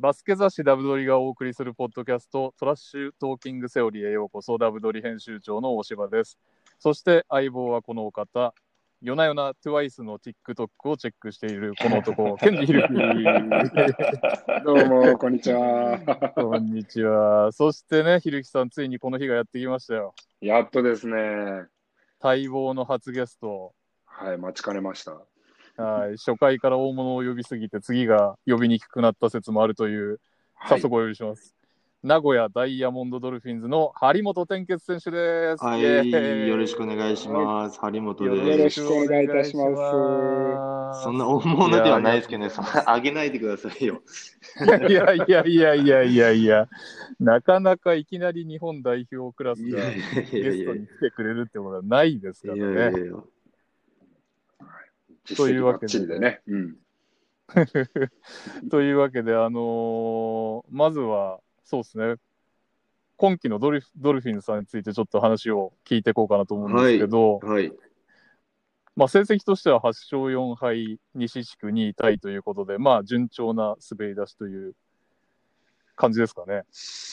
バスケ雑誌ダブドリがお送りするポッドキャスト、トラッシュトーキングセオリーへようこそ、ダブドリ編集長の大柴です。そして相棒はこのお方、夜な夜な TWICE の TikTok をチェックしているこの男、ケンジヒルキどうも、こんにちは。こんにちは。そしてね、ひるきさん、ついにこの日がやってきましたよ。やっとですね。待望の初ゲスト。はい、待ちかねました。はい、初回から大物を呼びすぎて、次が呼びにくくなった説もあるという、早速お呼びします。名古屋ダイヤモンドドルフィンズの張本天傑選手です。はい、よろしくお願いします。張本よです。ろしくお願いいたしますそんな大物ではないですけどね、そんな上げないでくださいよ。いやいやいやいやいやいや、なかなかいきなり日本代表クラスがいやいやいゲやいやストに来てくれるってことはないですかいやいらね。やいや。実績ばっちりでね。うん。というわけで、あのーまずは、そうですね、今季のドルフドルフィンズさんについてちょっと話を聞いていこうかなと思うんですけど、はい。まあ、成績としては8勝4敗、西地区2位タイということで、まあ、順調な滑り出しという感じですかね。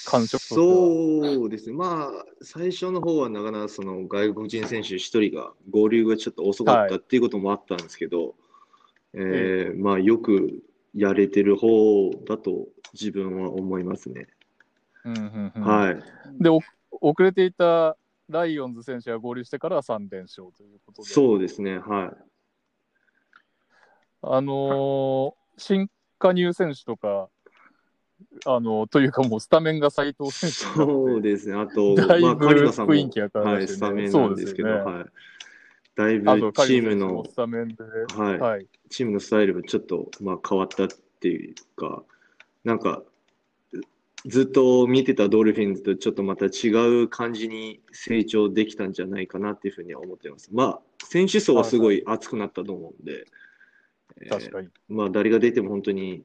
感触そうですね。まあ、最初の方はなかなかその外国人選手一人が合流がちょっと遅かったっていうこともあったんですけど、えーまあ、よくやれてる方だと自分は思いますね。うんうんうんはい。で、お遅れていたライオンズ選手が合流してからは3連勝ということで、そうですね。はい。あのー新加入選手とか、あのというかもうスタメンが斉藤選手そうですね。あと、だいぶまあ、カリナさんも、雰囲気が変わりはい、スタメンなんですけど、ねはい。だいぶチームのはい、はい、チームのスタイルがちょっと、まあ、変わったっていうか、なんか、ずっと見てたドルフィンズとちょっとまた違う感じに成長できたんじゃないかなっていうふうには思ってます。まあ、選手層はすごい熱くなったと思うんで、えー確かに。まあ、誰が出ても本当に、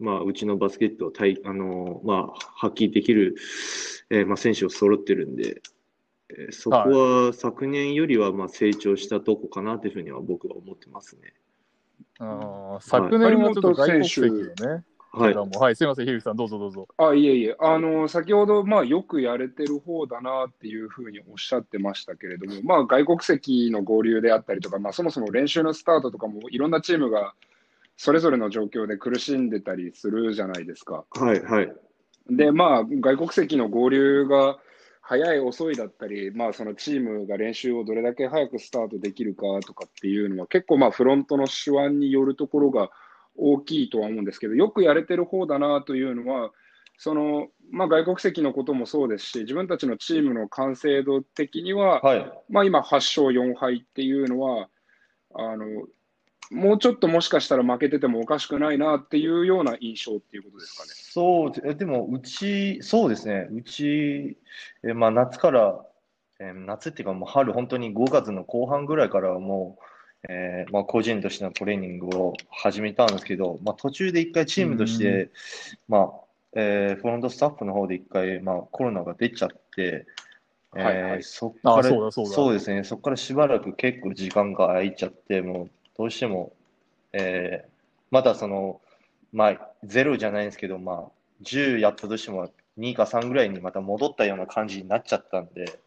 まあ、うちのバスケットを対あの、まあ、発揮できる、えーまあ、選手を揃ってるんで、えーそこは昨年よりはまあ成長したとこかなというふうには僕は思ってますね。あー昨年はちょっと外国籍のね、はい。もはい、すみません、ひるきさん、どうぞどうぞ。あ、いえいえ、あの、先ほど、まあ、よくやれてる方だなっていうふうにおっしゃってましたけれども、まあ、外国籍の合流であったりとか、まあ、そもそも練習のスタートとかも、いろんなチームがそれぞれの状況で苦しんでたりするじゃないですか。はい。はい。で、まあ、外国籍の合流が早い、遅いだったり、まあ、そのチームが練習をどれだけ早くスタートできるかとかっていうのは、結構、まあ、フロントの手腕によるところが大きいとは思うんですけど、よくやれてる方だなというのは、そのまあ、外国籍のこともそうですし、自分たちのチームの完成度的には、はい。まあ、今、8勝4敗っていうのは、あのもうちょっともしかしたら負けててもおかしくないなっていうような印象っていうことですかね。そうで、えでも、うち、そうですね、うち、えまあ、夏から、えー夏っていうか、もう春、本当に5月の後半ぐらいからはもう、えーまあ、個人としてのトレーニングを始めたんですけど、まあ、途中で一回チームとして、まあえーフロントスタッフの方で一回、まあ、コロナが出ちゃって、えーはいはい。そっからあそうですね、そこからしばらく結構時間が空いちゃって、もうどうしても、えーまだその、まあ、ゼロじゃないんですけど、まあ、10やったとしても2か3ぐらいにまた戻ったような感じになっちゃったんで、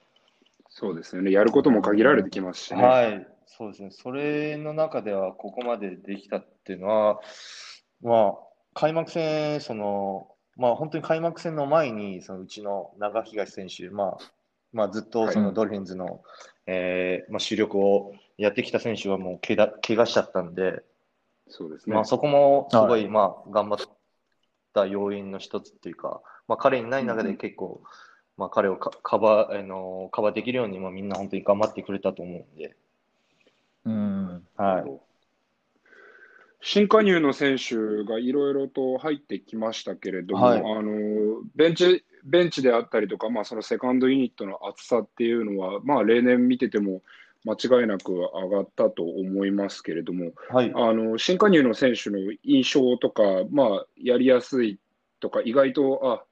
そうですよね。やることも限られてきますしね。はい、そうですね、それの中ではここまでできたっていうのは、まあ、開幕戦、その、まあ、本当に開幕戦の前に、そのうちの長東選手、まあ、まあ、ずっとそはいのドルフィンズの、えーまあ、主力をやってきた選手はもうけが怪我しちゃったんで、そうですね。まあ、そこもすご、はい。まあ、頑張った要因の一つっていうか、まあ、彼にない中で結構、まあ、彼をかカバー、あのカバーできるように、まあ、みんな本当に頑張ってくれたと思うんで、うん、はい。新加入の選手がいろいろと入ってきましたけれども、はい。あのベンチベンチであったりとか、まあ、そのセカンドユニットの厚さっていうのは、まあ、例年見てても間違いなく上がったと思いますけれども、はい。あの新加入の選手の印象とか、まあ、やりやすいとか、意外とあ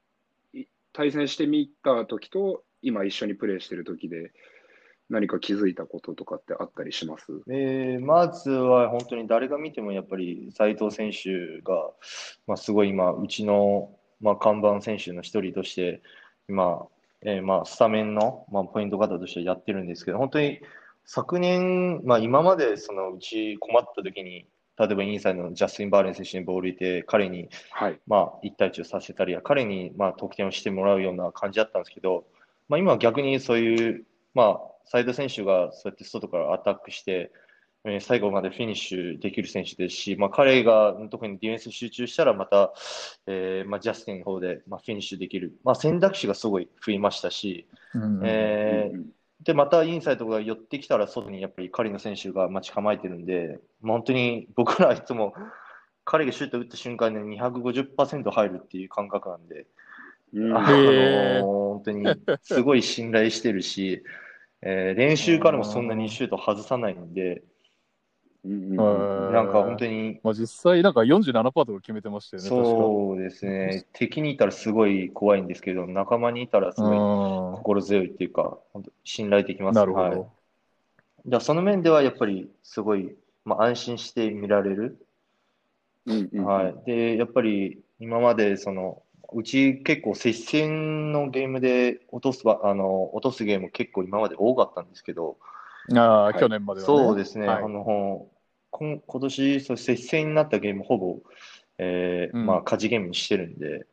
い対戦してみた時と、今一緒にプレーしてる時で、何か気づいたこととかってあったりします？えーまずは本当に誰が見てもやっぱり斉藤選手が、まあ、すごい今、うちの、まあ、看板選手の一人として、今、えーまあ、スタメンの、まあ、ポイント型としてやってるんですけど、本当に昨年、まあ、今までそのうち困った時に、例えばインサイドのジャスティン・バーレン選手にボールいて、彼にはい。まあ、1対1をさせたり、彼にまあ得点をしてもらうような感じだったんですけど、まあ、今は逆にそういう、まあ、サイド選手がそうやって外からアタックして、えー最後までフィニッシュできる選手ですし、まあ、彼が特にディフェンス集中したら、また、えーまあ、ジャスティンの方で、まあ、フィニッシュできる、まあ、選択肢がすごい増えましたし、うんえーうんで、またインサイドが寄ってきたら、外にやっぱり彼の選手が待ち構えてるんで、まあ本当に僕らはいつも彼がシュート打った瞬間に250%入るっていう感覚なんで、うん。あの本当にすごい信頼してるし、えー練習からもそんなにシュート外さないんで、なんか本当に、まあ、実際、なんか47%とか決めてましたよね、そうですね、敵にいたらすごい怖いんですけど、仲間にいたらす。ごい心強いっていうか、本当信頼できます。なるほど。はいじゃあその面ではやっぱりすごい、まあ、安心して見られる。うんうんはい。で、やっぱり今までその、うち結構接戦のゲームで落とすば、あの、落とすゲーム結構今まで多かったんですけど、ああ、はい去年まではね。そうですね、はいあの、今今年、そう接戦になったゲームほぼ、えーうんまあ、勝ちゲームにしてるんで、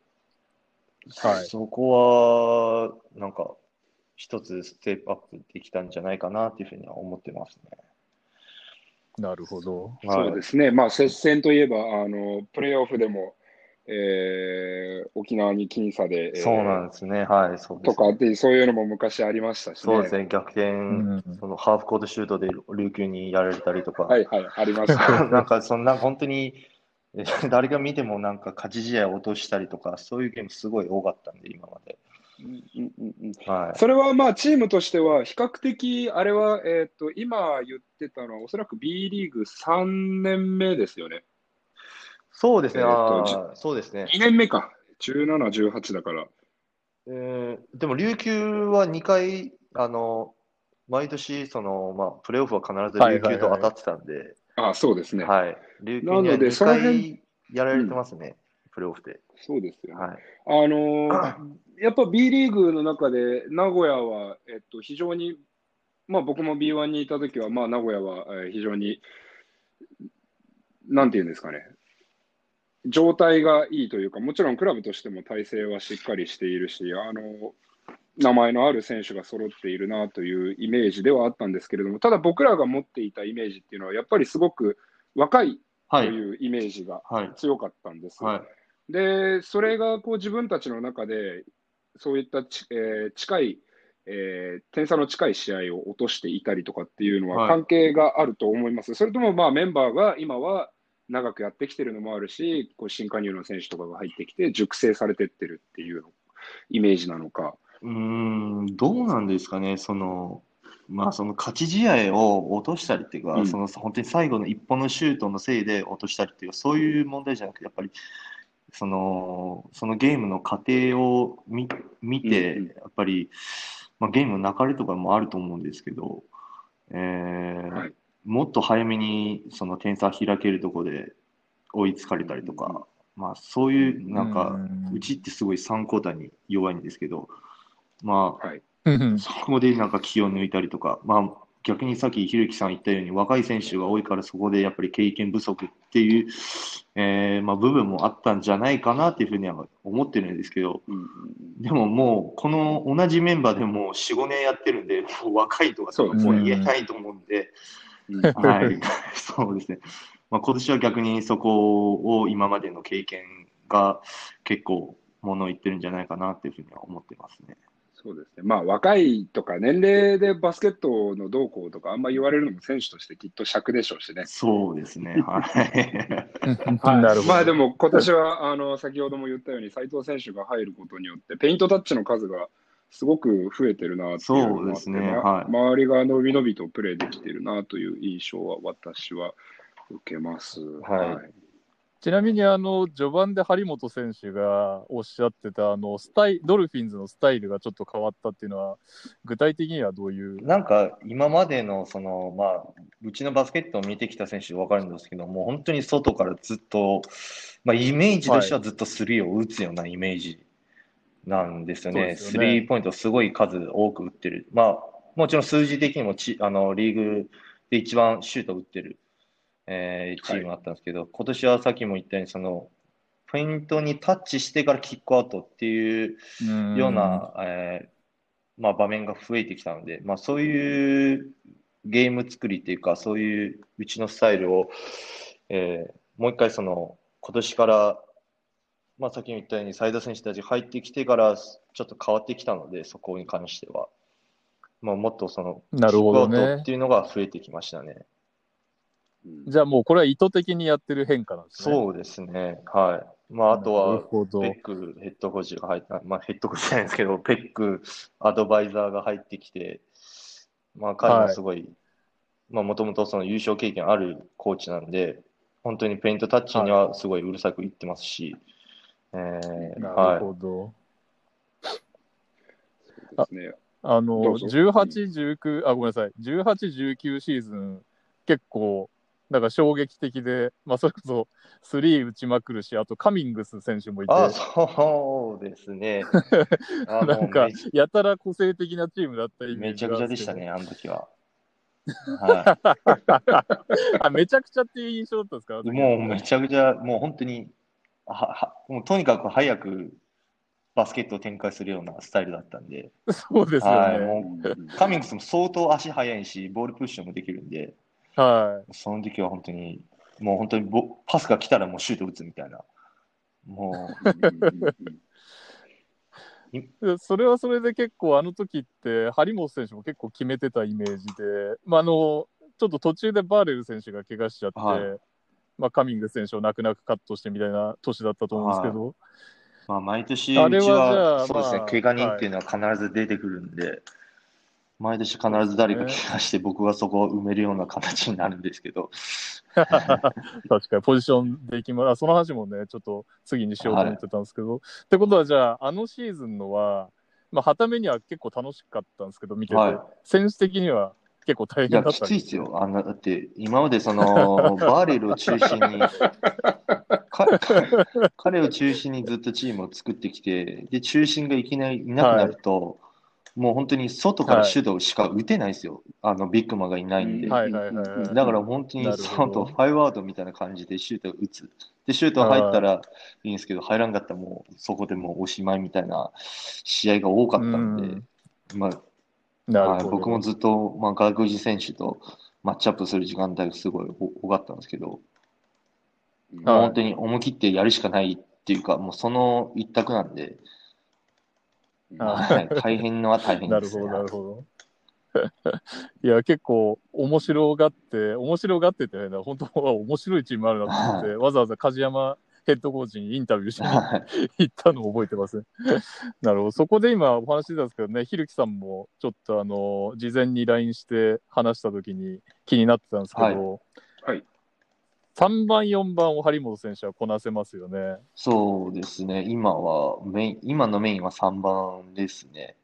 はいそこは、なんか、一つステップアップできたんじゃないかなっていうふうには思ってますね。なるほど。はいそうですね、まあ、接戦といえば、あのプレーオフでも、えー沖縄に僅差で、えーそうなんですね、はい、そうですとかって、そういうのも昔ありましたしね。そうですね、逆転、んそのハーフコートシュートで琉球にやられたりとか、はいはい、ありました。なんかそんな本当にえ誰が見てもなんか勝ち試合を落としたりとか、そういうゲームすごい多かったんで、今まで。うんうんうんうんはい。それはまあチームとしては、比較的、あれは、えっと今言ってたのは、おそらく B リーグ3年目ですよね。そうですね、えーそうですね。2年目か、17、18だから。えーでも琉球は2回、あの、毎年、その、まあ、プレーオフは必ず琉球と当たってたんで、あそうですね。はい。琉球なには2のでその辺回やられてますね、プレーオフで。そうですよね。はい。あのーやっぱ B リーグの中で名古屋は、えっと、非常に、まあ、僕も B1 にいたときは、まあ、名古屋は、えー非常に、なんていうんですかね、状態がいいというか、もちろんクラブとしても体制はしっかりしているし、あの名前のある選手が揃っているなというイメージではあったんですけれども、ただ僕らが持っていたイメージっていうのは、やっぱりすごく若いとはい。いうイメージがはい。強かったんです。はい。で、それがこう自分たちの中で、そういったち、えー近い、えー点差の近い試合を落としていたりとかっていうのははい関係があると思います。それともまあメンバーが今は長くやってきてるのもあるし、こう新加入の選手とかが入ってきて熟成されてってるっていうのイメージなのか。うーん、どうなんですかね、その、まあ、その勝ち試合を落としたりっていうか、うん。その本当に最後の一本のシュートのせいで落としたりっていうか、そういう問題じゃなくて、やっぱり、その、そのゲームの過程を見、見て、うんうん。やっぱり、まあ、ゲームの流れとかもあると思うんですけど、えーはいもっと早めにその点差開けるところで追いつかれたりとか、まあ、そういう、なんか、うちってすごい3クォーターに弱いんですけど、まあ、はい。うん。そこでなんか気を抜いたりとか、まあ、逆にさっきひろきさん言ったように、若い選手が多いから、そこでやっぱり経験不足っていう、えーまあ、部分もあったんじゃないかなっていうふうには思ってるんですけど、うん。うんでももう、この同じメンバーでもう4、5年やってるんで、もう若いとかもう言えないと思うんで、うんはい、そうですね。まあ、今年は逆にそこを今までの経験が結構ものを言ってるんじゃないかなっていうふうには思ってますね。そうですね。まあ若いとか年齢でバスケットの動向とかあんま言われるのも選手としてきっと尺でしょうしね。そうですね。はい。なるほど。まあでも今年はあの先ほども言ったように斉藤選手が入ることによってペイントタッチの数がすごく増えてるなっていうのもあってそうですねまはい周りが伸び伸びとプレーできてるなという印象は私は受けます。はいちなみに、あの、序盤で張本選手がおっしゃってた、あの、スタイ、ドルフィンズのスタイルがちょっと変わったっていうのは、具体的にはどういう？なんか今までのその、まあ、うちのバスケットを見てきた選手分かるんですけども、本当に外からずっと、まあ、イメージとしてはずっとスリーを打つようなイメージなんですよね。スリーポイントすごい数多く打ってる。まあ、もちろん数字的にもちあのリーグで一番シュート打ってる、えーチームだったんですけど、今年はさっきも言ったように、その、ポイントにタッチしてからキックアウトっていううんような、えーまあ、場面が増えてきたので、まあ、そういうゲーム作りっていうか、そういううちのスタイルを、えーもう一回その今年から、まあ、さっきも言ったように、斉田選手たち入ってきてからちょっと変わってきたので、そこに関しては。まあ、もっとその、なるほどねっていうのが増えてきましたね。うんじゃあもうこれは意図的にやってる変化なんですね。そうですね。はい。まあ、あとはなる、ほど。ペックヘッドコーチが入った、まあ、ヘッドコーチじゃないですけど、ペックアドバイザーが入ってきて、まあ、彼もすごい、まあ、もともとその優勝経験あるコーチなんで、本当にペイントタッチにはすごいうるさく言ってますし、えーなはるほど。そうですね。あの、どうぞ18、19、あ、ごめんなさい。18、19シーズン、結構、なんか衝撃的で、まあ、それこそ、スリー打ちまくるし、あとカミングス選手もいて、あ、そうですね。あなんかやたら個性的なチームだったイメージめちゃくちゃでしたね、あの時は。はあ、めちゃくちゃっていう印象だったんですか？い、もうめちゃくちゃ、もう本当に、ははもうとにかく早くバスケットを展開するようなスタイルだったんで、そうですよはい、ね。もうカミングスも相当足速いし、ボールプッシュもできるんで、はその時は本当に、もう本当にボパスが来たらもうシュート打つみたいな。も い。でそれはそれで結構、あの時って、張本選手も結構決めてたイメージで、まあ、あの、ちょっと途中でバーレル選手が怪我しちゃって、はいまあ、カミングス選手を泣く泣くカットしてみたいな年だったと思うんですけど、う、まあ、毎年あれはそうですね、まあ怪我人っていうのは必ず出てくるんで、毎年必ず誰か怪我して、僕はそこを埋めるような形になるんですけど、確かにポジションでいきます。あその話もね、ちょっと次にしようと思ってたんですけど。ってことは、じゃあ、あのシーズンのは、まあ、はためには結構楽しかったんですけど、見てて、はい。選手的には結構大いや、変だったんきついですよ。あのだって、今までその、バーレルを中心に、か彼を中心にずっとチームを作ってきて、で、中心がいきなりいなくなると、もう本当に外からシュートしか打てないですよ。あの、ビッグマンがいないんで。はいはいはいはいだから本当になるほど外、ファイブアウトみたいな感じでシュートを打つ。で、シュート入ったらいいんですけど、入らんかったらもうそこでもうおしまいみたいな試合が多かったんで、まあ、はい、なるほど。僕もずっと、まあ、外国人選手とマッチアップする時間帯がすごい多かったんですけど、うんはい本当に思い切ってやるしかないっていうか、もうその一択なんで、あはい、大変のは大変です、ね。なるほど、なるほど。いや、結構面白がって、面白がってて、ね、本当は面白いチームあるなと思って、わざわざ梶山ヘッドコーチにインタビューしにはい行ったのを覚えてますね。なるほど。そこで今お話してたんですけどね、ひるきさんもちょっとあの、事前に LINE して話した時に気になってたんですけど、はいはい3番、4番を張本選手はこなせますよね。そうですね、今はメイン、今のメインは3番ですね。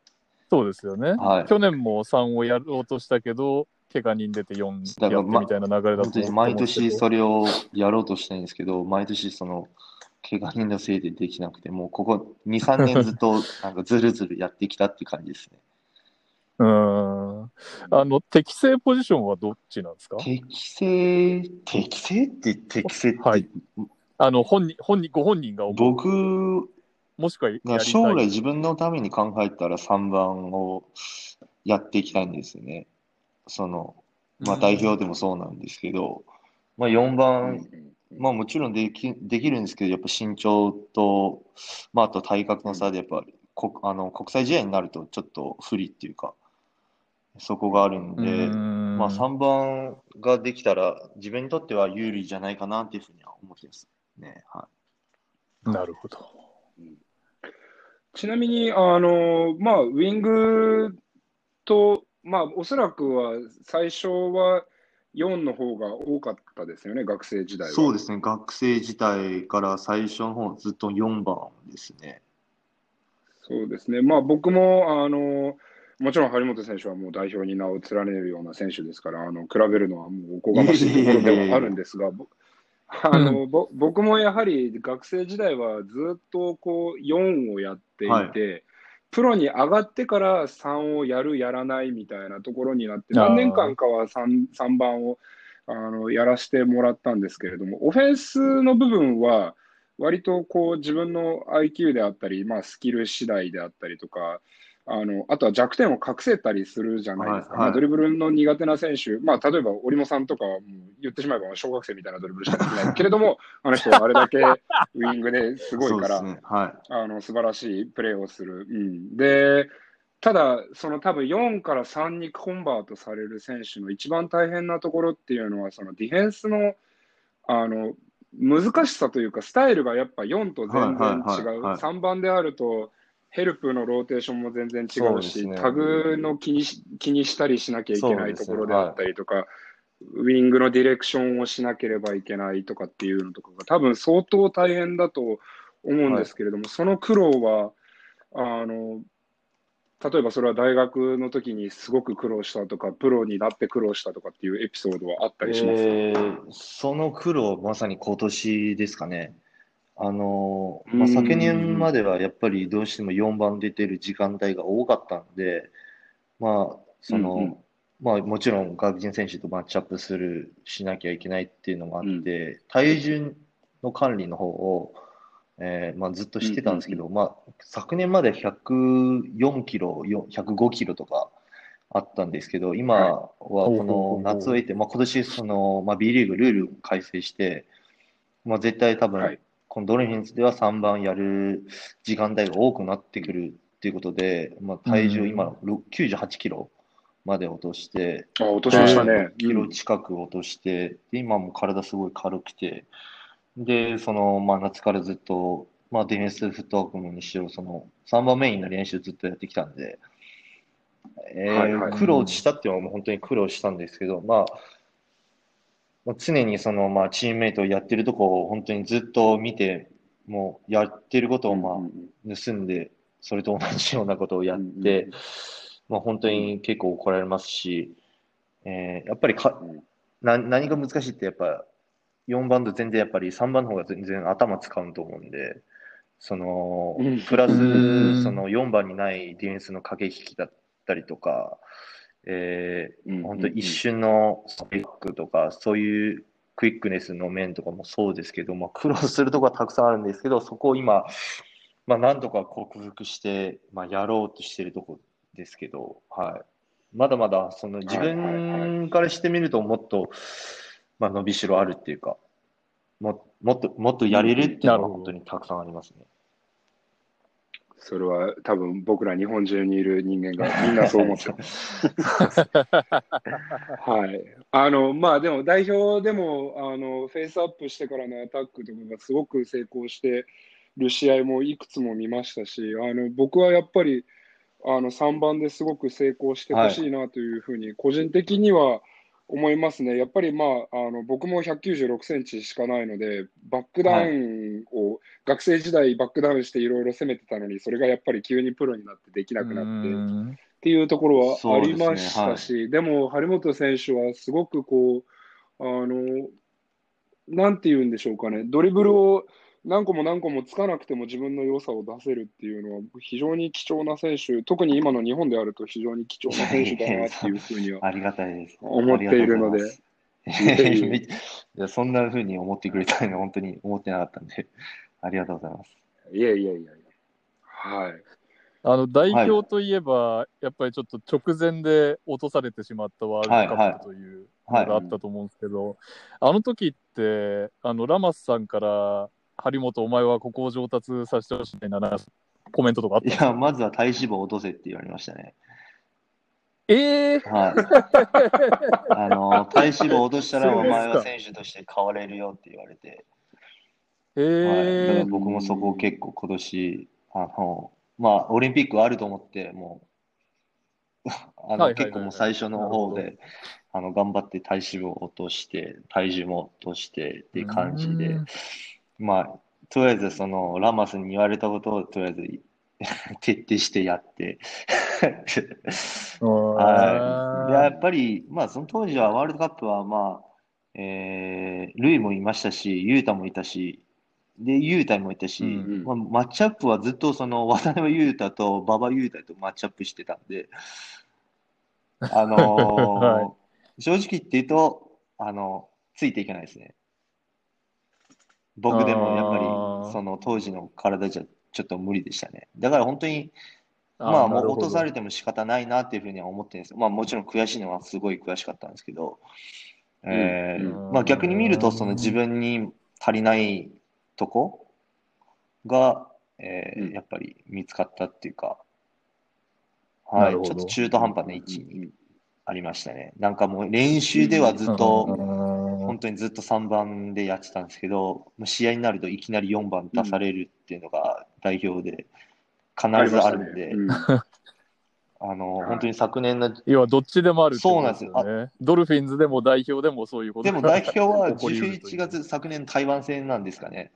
そうですよね。はい去年も3をやろうとしたけど、怪我人出て4だからやってみたいな流れだと毎年それをやろうとしたいんですけど、毎年その、怪我人のせいでできなくて、もうここ2、3年ずっと なんかずるずるやってきたって感じですね。うーん。あの、適正ポジションはどっちなんですか？適正、適正って、適正って、はいあの、本人、本人、ご本人が思う。僕もしくはやりたい。が将来自分のために考えたら3番をやっていきたいんですよね。その、まあうん代表でもそうなんですけど、まあ4うん番、まあもちろんできできるんですけど、やっぱ身長と、まああと体格の差でやっぱこあの国際試合になるとちょっと不利っていうか、そこがあるんうで、ーんまあ3番ができたら自分にとっては有利じゃないかなっていうふうには思ってますね。はい。なるほど。ちなみに、あの、まあ、ウィングと、まあ、おそらくは最初は4の方が多かったですよね、学生時代は。そうですね、学生時代から最初の方ずっと4番ですね。そうですね、まあ、僕もあのもちろん張本選手はもう代表に名を連ねるような選手ですから、あの比べるのはもうおこがましいところではあるんですが、ぼ あのぼ僕もやはり学生時代はずっとこう4をやっていて、はいプロに上がってから3をやる、やらないみたいなところになって、何年間かは 3, 3番をあのやらせてもらったんですけれども、オフェンスの部分は、割とこう自分の IQ であったり、まあ、スキル次第であったりとか、あのあとは弱点を隠せたりするじゃないですか、はいはいまあ、ドリブルの苦手な選手、まあ、例えば織茂さんとかはもう言ってしまえば小学生みたいなドリブルしかできないけれども、あの人はあれだけウイングですごいから、ね。はあの素晴らしいプレーをする。うん、で、ただ、その多分4から3にコンバートされる選手の一番大変なところっていうのは、そのディフェンスのあの難しさというか、スタイルがやっぱ4と全然違う。はいはいはいはい3番であると、ヘルプのローテーションも全然違そううし、ですねタグの気にし気にしたりしなきゃいけないところであったりとか、ウイングのディレクションをしなければいけないとかっていうのとかが多分相当大変だと思うんですけれども、その苦労はあの例えばそれは大学の時にすごく苦労したとか、プロになって苦労したとかっていうエピソードはあったい。りしますか、えーその苦労、まさに今年ですかね。あの、まあ、うん。昨年まではやっぱりどうしても4番出てる時間帯が多かったんで、まあ、その、うんうん。まあ、もちろん外国人選手とマッチアップする、しなきゃいけないっていうのもあって、うん。体重の管理の方を、えーまあ、ずっとしてたんですけど、まあ、昨年まで104キロ、よ105キロとかあったんですけど、今はこの夏を経て、まあ、今年その、まあ、B リーグルールを改正して、まあ、絶対多分、はいこのドルフィンズでは3番やる時間帯が多くなってくるっていうことで、まあ、体重今ろ98キロまで落として、あ落としましたね。キロ近く落として、で今も体すごい軽くて、で、その、まあ、夏からずっと、まあ、ディフェンスフットワークもにしろ、その、3番メインの練習ずっとやってきたんで、えーはいはい。苦労したっていうのはもう本当に苦労したんですけど、まあ、まあ常にその、まあ、チームメイトをやってるとこを本当にずっと見て、もうやってることを、まあ、盗んで、それと同じようなことをやって、うんまあ、本当に結構怒られますし、えーやっぱりかうんな何が難しいって、やっぱ4番と全然やっぱり3番の方が全然頭使うと思うんで、そのうん。プラうんスその4番にないディフェンスの駆け引きだったりとか、えーうん本当一瞬のスペックとか、そういうクイックネスの面とかもそうですけど、まあ、苦労するところはたくさんあるんですけど、そこを今、まあ、なんとか克服して、まあ、やろうとしているところですけど、はい。まだまだ、その自分からしてみると、もっと、まあ、伸びしろあるっていうか、ももっと、もっとやれるっていうのは本当にたくさんありますね。それは多分僕ら日本中にいる人間がみんなそう思ってます。はい。あの、まあでも代表でも、あの、フェイスアップしてからのアタックとかがすごく成功してる試合もいくつも見ましたし、あの、僕はやっぱり、あの、3番ですごく成功してほしいなというふうに、個人的には思いますね。やっぱりまあ、あの、僕も196センチしかないので、バックダウンを、学生時代バックダウンしていろいろ攻めてたのに、それがやっぱり急にプロになってできなくなって、うん。っていうところはありましたし、でも張本選手はすごくこう、あの、なんて言うんでしょうかね、ドリブルを何個も何個もつかなくても自分の良さを出せるっていうのは、非常に貴重な選手、特に今の日本であると非常に貴重な選手だなっていうふうにはありがたいです。思っているので。いやそんな風に思ってくれたのは本当に思ってなかったんで、ありがとうございます。いやいやいやいや。はい。あの代表といえば、やっぱりちょっと直前で落とされてしまったワールドカップというのがあったと思うんですけど、あの時ってあのラマスさんから張本、お前はここを上達させてほしいみたいなコメントとかあったんいや、まずは体脂肪を落とせって言われましたね。えー、はい。あの、体脂肪を落としたら お前は選手として変われるよって言われて、えはい。だからー、僕もそこを結構今年、あの、まあ、オリンピックあると思って、もう、あの、はいはいはいはい。結構もう最初の方なるであの頑張って体脂肪を落として、体重も落としてっていう感じでうん、まあ、とりあえずそのラマスに言われたことをとりあえず 徹底してやって、はい。で、やっぱり、まあ、その当時はワールドカップは、まあ、えー、ルイもいましたし、ユータもいたし、で、ユータもいたし、うんまあ、マッチアップはずっとその渡辺ユータと馬場ユータとマッチアップしてたんで、あのーはい。正直言って言うと、あの、ついていけないですね。僕でもやっぱり、その当時の体じゃちょっと無理でしたね。だから本当に、まあ、もう落とされても仕方ないなっていうふうには思ってるんですまあ、もちろん悔しいのはすごい悔しかったんですけど、えーうん。まあ、逆に見ると、その自分に足りないとこ？が、えーうん。やっぱり見つかったっていうか、なる、ほど。はいちょっと中途半端な位置にありましたね。なんかもう練習ではずっと、本当にずっと3番でやってたんですけど、もう試合になるといきなり4番出されるっていうのが代表で必ずあるんで、あの、はい。本当に昨年の、要はどっちでもあるってことそうなんですよ。ね。ドルフィンズでも代表でもそういうことでも代表は起こりうるという。11月、昨年の台湾戦なんですかね。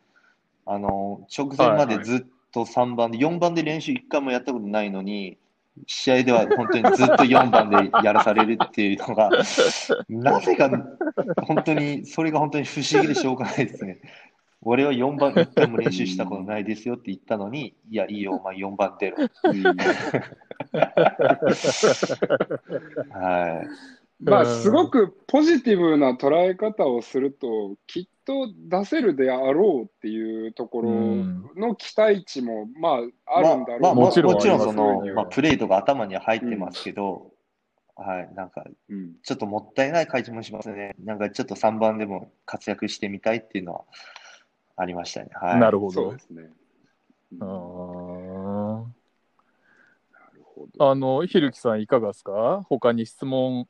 あの、直前までずっと3番で、4番で練習1回もやったことないのに、試合では本当にずっと4番でやらされるっていうのが、なぜか、本当に、それが本当に不思議でしょうがないですね。俺は4番1回も練習したことないですよって言ったのに、いや、いいよ、お前4番出ろ。う んはい。まあ、うんすごくポジティブな捉え方をすると、きっと出せるであろうっていうところの期待値も、まあ、あるんだろうまあ、まあもちろんもちろんその、はまあ、プレーとか頭には入ってますけど、はい、なんか、うんちょっともったいない感じもしますね。なんかちょっと3番でも活躍してみたいっていうのはありましたね。はい。なるほどそうで。すね。ほどあの、ひるきさんいかがですか？他に質問、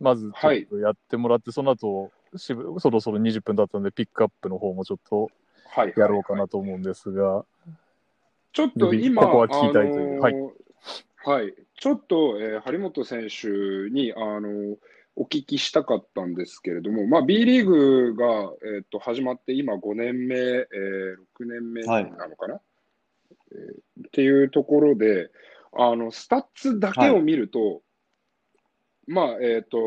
まずちょっとやってもらって、その後、しぶそろそろ20分だったので、ピックアップの方もちょっとはいやろうかなと思うんですが、ちょっと今、ここは聞きたいという。あのはい、ちょっと、えー張本選手にあのお聞きしたかったんですけれども、まあ、B リーグが、えー、と始まって今5年目、えー6年目なのかな、えーっていうところで、あのスタッツだけを見ると、まあ、えっ、と、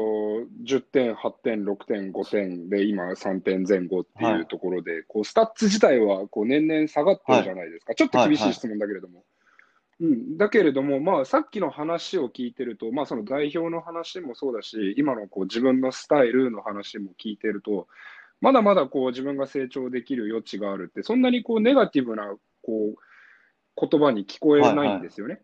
10点、8点、6点、5点で、今3点前後っていうところで、こう、スタッツ自体は、こう、年々下がってるじゃないですか。ちょっと厳しい質問だけれども。うん、だけれども、まあ、さっきの話を聞いてると、まあ、その代表の話もそうだし、今のこう自分のスタイルの話も聞いてると、まだまだこう自分が成長できる余地があるって、そんなにこうネガティブなこう言葉に聞こえないんですよね。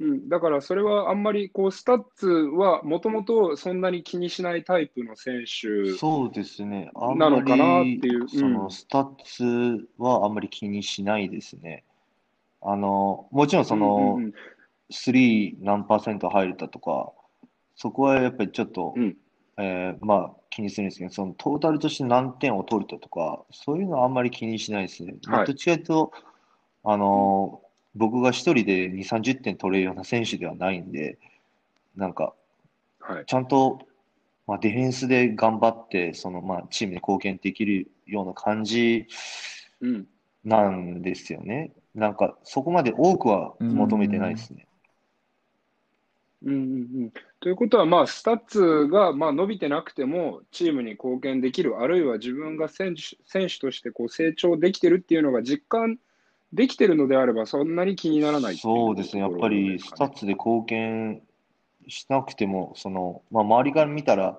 うん、だからそれはあんまりこうスタッツはもともとそんなに気にしないタイプの選手そうですね。あんなまのかなっりていううんそのスタッツはあんまり気にしないですね。あの、もちろんその、うんうんスリー何パーセント入れたとか、そこはやっぱりちょっと、うんえーまあ気にするんですけど、そのトータルとして何点を取れたとか、そういうのはあんまり気にしないですね。どっちかというと、あの、僕が一人で2、30点取れるような選手ではないんで、なんか、はいちゃんと、まあ、ディフェンスで頑張って、その、まあ、チームに貢献できるような感じうんなんですよね。なんか、そこまで多くは求めてないですね。うんうんうん、ということは、まあ、スタッツがまあ伸びてなくても、チームに貢献できる、あるいは自分が選手選手としてこう成長できてるっていうのが実感できてるのであれば、そんなに気にならないそうですね。やっぱり、スタッツで貢献しなくても、その、まあ、周りから見たら、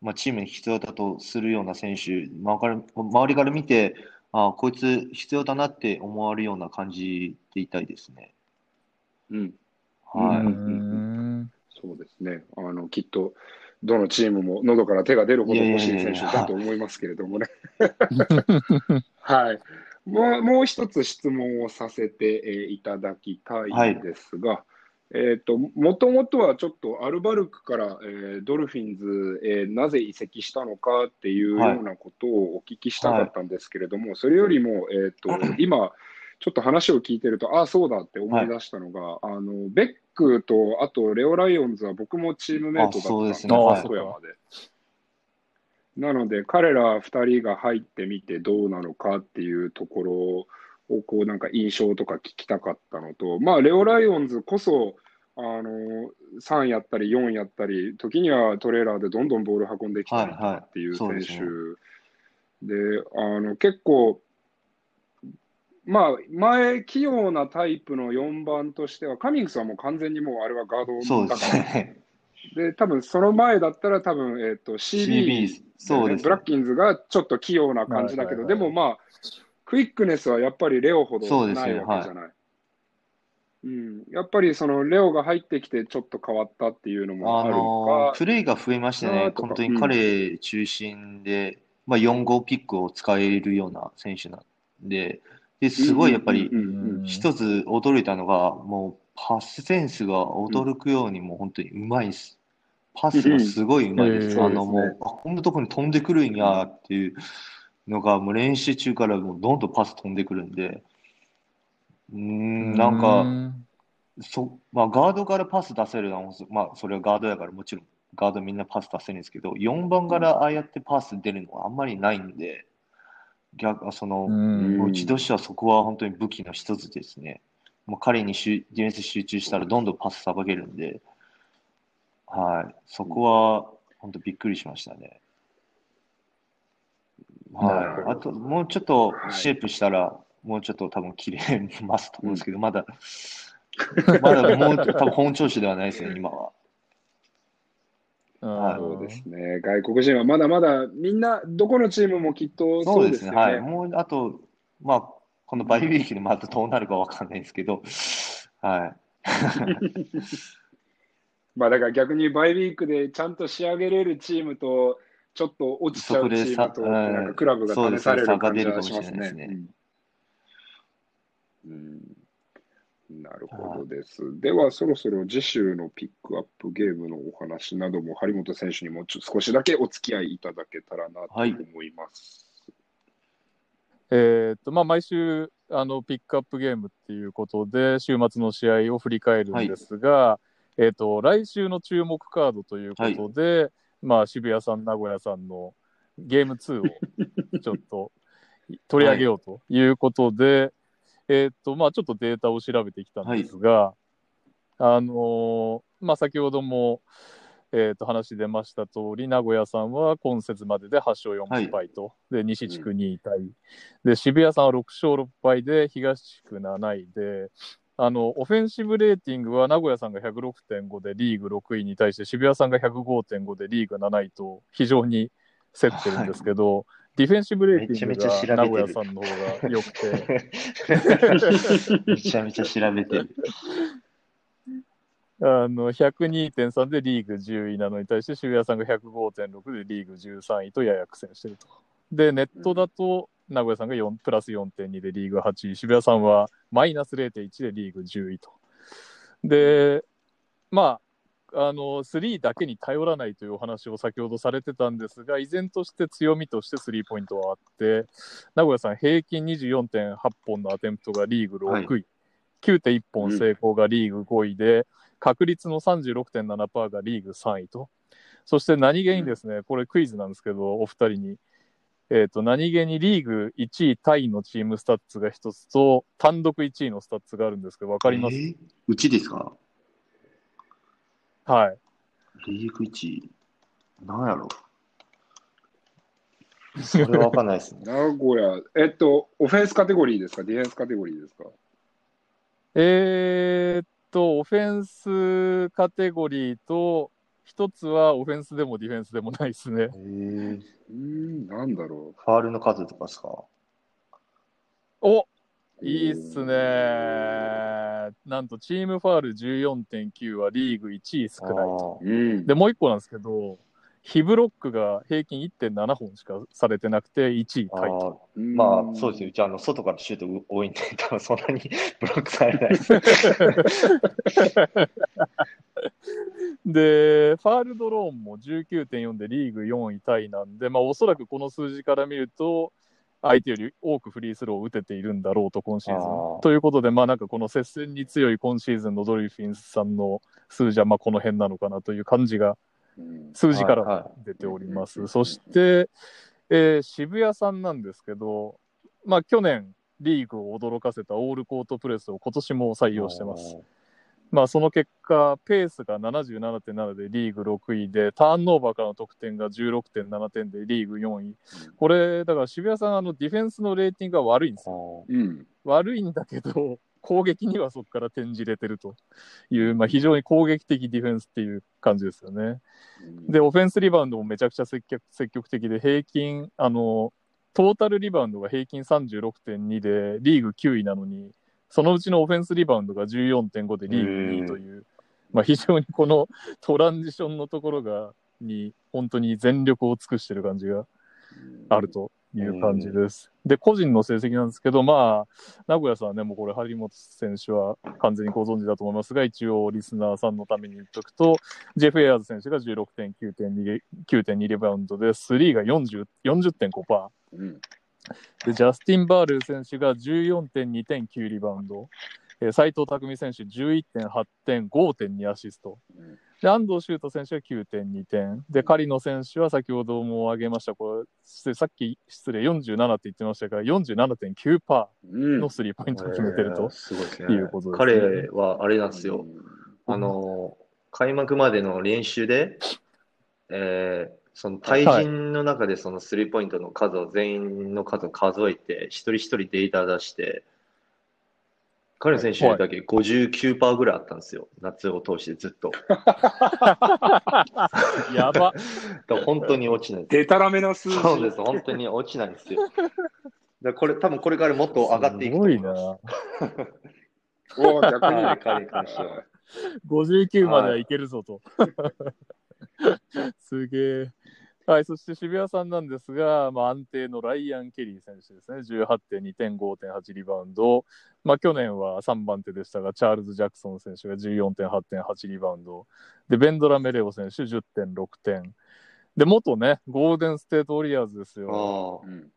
まあ、チームに必要だとするような選手、周りから周りから見て、あこいつ必要だなって思われるような感じでいたいですね。うん、はい。うんうんそうですねあの、きっとどのチームも喉から手が出るほど欲しい選手だと思いますけれどもね。はい、もうもう一つ質問をさせて、えーいただきたいんですが、えー、ともともとはちょっとアルバルクから、えードルフィンズ、えーなぜ移籍したのかっていうはいようなことをお聞きしたかったんですけれども、それよりも、えー、と 今、ちょっと話を聞いてると、ああ、そうだって思い出したのが、あの、ベックと、あと、レオライオンズは僕もチームメイトだったんあそうですね。はい。富山で。なので、彼ら2人が入ってみてどうなのかっていうところを、こう、なんか印象とか聞きたかったのと、まあ、レオライオンズこそ、あの、3やったり4やったり、時にはトレーラーでどんどんボール運んできたりっていう選手。はいはい。そうであの、結構、まあ、前、器用なタイプの4番としては、カミングスはもう完全にもうあれはガードだから、すね。で、多分その前だったら、多分えっ、と、CB、CB、そうですブラッキンズがちょっと器用な感じだけど、はいはいはい。でもまあ、クイックネスはやっぱりレオほどそうですねないわけじゃない。うん、やっぱりそのレオが入ってきてちょっと変わったっていうのもああるののか、プレイが増えましたね。本当に彼中心で、まあ、4号ピックを使えるような選手なんで、ですごいやっぱりうんうんうんうん。一つ驚いたのが、もうパスセンスが驚くようにもう本当にうまいです。パスがすごいうまいです。うんあのもう、あこんなとこに飛んでくるんやっていうのが、もう練習中からもうどんどんパス飛んでくるんで、うーん、なんか、そ、まあ、ガードからパス出せるのは、まあ、それはガードやから、もちろん、ガードみんなパス出せるんですけど、4番からああやってパス出るのはあんまりないんで、逆、その、うんうちとしてはそこは本当に武器の一つですね。もう彼に集ディフェンス集中したらどんどんパスさばけるんで、はい、そこは本当びっくりしましたね。はい、あと、もうちょっとシェイプしたら、もうちょっと多分切れますと思うんですけど、まだ、まだもう多分本調子ではないですよ、今は。はいそうですね、外国人はまだまだみんな、どこのチームもきっとそうですよね。はい。もう、あと、まあ、このバイウィークでまたどうなるかわかんないですけど、はい。まあだから逆にバイウィークでちゃんと仕上げれるチームと、ちょっと落ちちゃうチームと、なんかクラブが試される感じがしますねそうんうんなるほどです。では、そろそろ次週のピックアップゲームのお話なども、張本選手にもちょ少しだけお付き合いいただけたらなとはい思います。えーっと、まあ、毎週、あの、ピックアップゲームっていうことで、週末の試合を振り返るんですが、えーっと、来週の注目カードということで、まあ、渋谷さん、名古屋さんのゲーム2をちょっと 取り上げようということで、えーっと、まあ、ちょっとデータを調べてきたんですが、あのーまあ、先ほども、えーっと、話出ました通り、名古屋さんは今節までで8勝4敗と、で、西地区2位タイ、で、渋谷さんは6勝6敗で、東地区7位で、あの、オフェンシブレーティングは名古屋さんが106.5でリーグ6位に対して渋谷さんが105.5でリーグ7位と非常に競ってるんですけど、ディフェンシブレーティングめちゃめちゃ調べてる。が名古屋さんの方が良くて、めちゃめちゃ調べてる。あの102.3でリーグ10位なのに対して渋谷さんが105.6でリーグ13位とやや苦戦してると。で、ネットだと名古屋さんが4プラス4.2でリーグ8位、渋谷さんはマイナス0.1でリーグ10位と。で、まあ、あの、3だけに頼らないというお話を先ほどされてたんですが、依然として強みとしてスリーポイントはあって、名古屋さん平均24.8本のアテンプトがリーグ6位、9.1本成功がリーグ5位で、確率の36.7%がリーグ3位と。そして何気にですね、これクイズなんですけど、お二人に。えっ、と、何気にリーグ1位タイのチームスタッツが一つと、単独1位のスタッツがあるんですけど、わかります、えーうちですか？はい。リーグ1なんやろ？それはわかんないですね。名古屋、えっと、オフェンスカテゴリーですか、ディフェンスカテゴリーですか？えーっと、オフェンスカテゴリーと、一つはオフェンスでもディフェンスでもないですね。えー、うーん、なんだろファールの数とかですか？おう。いいっすね。なんと、チームファール14.9はリーグ1位少ないと。あうん。で、もう一個なんですけど、非ブロックが平均1.7本しかされてなくて、1位あタイと。ーまあ、そうですよ。うち、あの、外からシュート多いんで、多分そんなに ブロックされないです。で、ファールドローンも19.4でリーグ4位タイなんで、まあ、おそらくこの数字から見ると、相手より多くフリースローを打てているんだろうと、今シーズン。ということで、まあなんかこの接戦に強い今シーズンのドルフィンスさんの数字はまあこの辺なのかなという感じがうん数字から出ております。はいそして、えー渋谷さんなんですけど、まあ去年リーグを驚かせたオールコートプレスを今年も採用してます。まあその結果、ペースが77.7でリーグ6位で、ターンオーバーからの得点が16.7点でリーグ4位。これ、だから渋谷さん、あのディフェンスのレーティングが悪いんですよ。うん。悪いんだけど、攻撃にはそこから転じれてると。いう、まあ、非常に攻撃的ディフェンスっていう感じですよね。で、オフェンスリバウンドもめちゃくちゃ積極積極的で、平均、あの、トータルリバウンドが平均36.2で、リーグ9位なのに、そのうちのオフェンスリバウンドが14.5でリーグ2位という、まあ、非常にこのトランジションのところが、に、本当に全力を尽くしてる感じがあるという感じです。で、個人の成績なんですけど、まあ、名古屋さんはね、もうこれ、張本選手は完全にご存知だと思いますが、一応、リスナーさんのために言っとくと、ジェフ・エアーズ選手が16.9.2 9.2リバウンドで、スリーが40 40.5%。うん。で、ジャスティン・バール選手が14.2点9リバウンド。えー斉藤匠選手11.8点5.2アシスト。うんで、安藤修斗選手は9.2点。で、狩野選手は先ほども挙げました、これ、さっき失礼47って言ってましたが、47.9%うんのスリーポイントを決めてるえーと。すごいですね。いうことですね彼はあれなんですよ。あの、開幕までの練習で、えーその対人の中でそのスリーポイントの数を全員の数を数えて、一人一人データ出して、彼の選手だけ59%ぐらいあったんですよ。夏を通してずっと。やば。本当に落ちないです。でたらめな数字。そうです、本当に落ちないんですよ。だこれ、多分これからもっと上がっていくとすごい思います。な。おー逆に。はい彼に関しては59まではいけるぞと。すげえ。はい、そして渋谷さんなんですが、まあ、安定のライアン・ケリー選手ですね、18.2点、5.8リバウンド、まあ、去年は3番手でしたが、チャールズ・ジャクソン選手が14.8.8リバウンド、でベンドラ・メレオ選手10.6点、で元ね、ゴールデン・ステート・ウォリアーズですよ。ああ、うん。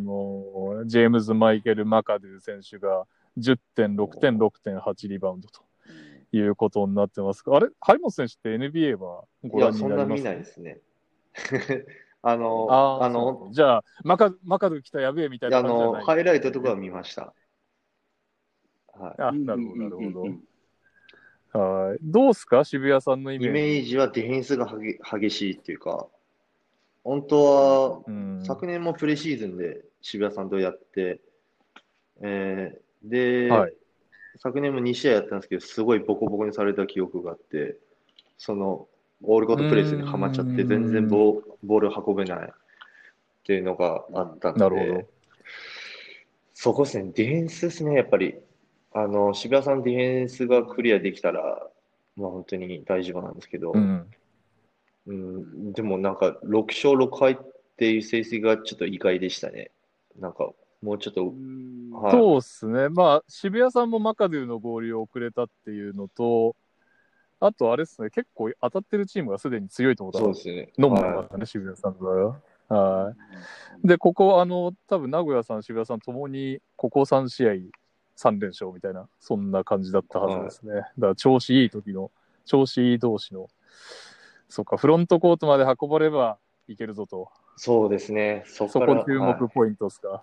のジェームズ・マイケル・マカドゥ選手が10.6点、6.8リバウンドということになってます。が、あれ、張本選手って NBA はいごや、覧にそんな見なりますないですね。あの、あーあのじゃあ、マカマカドゥ来たやべえみたいなあの、感じじゃない？ハイライトとかは見ました。はあ、なるほど、なるほど。はい。どうすか？渋谷さんのイい。メージ。イメージはディフェンスがはげ激しいっていうか、本当は、うん、昨年もプレシーズンで渋谷さんとやって、えーで、はい昨年も2試合やったんですけど、すごいボコボコにされた記憶があって、その、オールコートプレスにはまっちゃって、うん全然ボボール運べないっていうのがあったんで、そこですね、ディフェンスですね、やっぱり。あの、渋谷さんのディフェンスがクリアできたら、まあ本当に大丈夫なんですけど、うん。うん、でもなんか6勝6敗っていう成績がちょっと意外でしたね。なんかもうちょっと、はい、そうですね。まあ、渋谷さんもマカドゥの合流を遅れたっていうのと、あとあれですね、結構当たってるチームがすでに強いと思ったそうですね。のもなかはったね、渋谷さんの場合は。はい。で、ここ、あの、多分名古屋さん、渋谷さんともに、ここ3試合3連勝みたいな、そんな感じだったはずですね。だから、調子いい時の、調子いい同士の、そっか、フロントコートまで運ばればいけるぞと。い、そうですね。そそこ注はい目ポイントですか。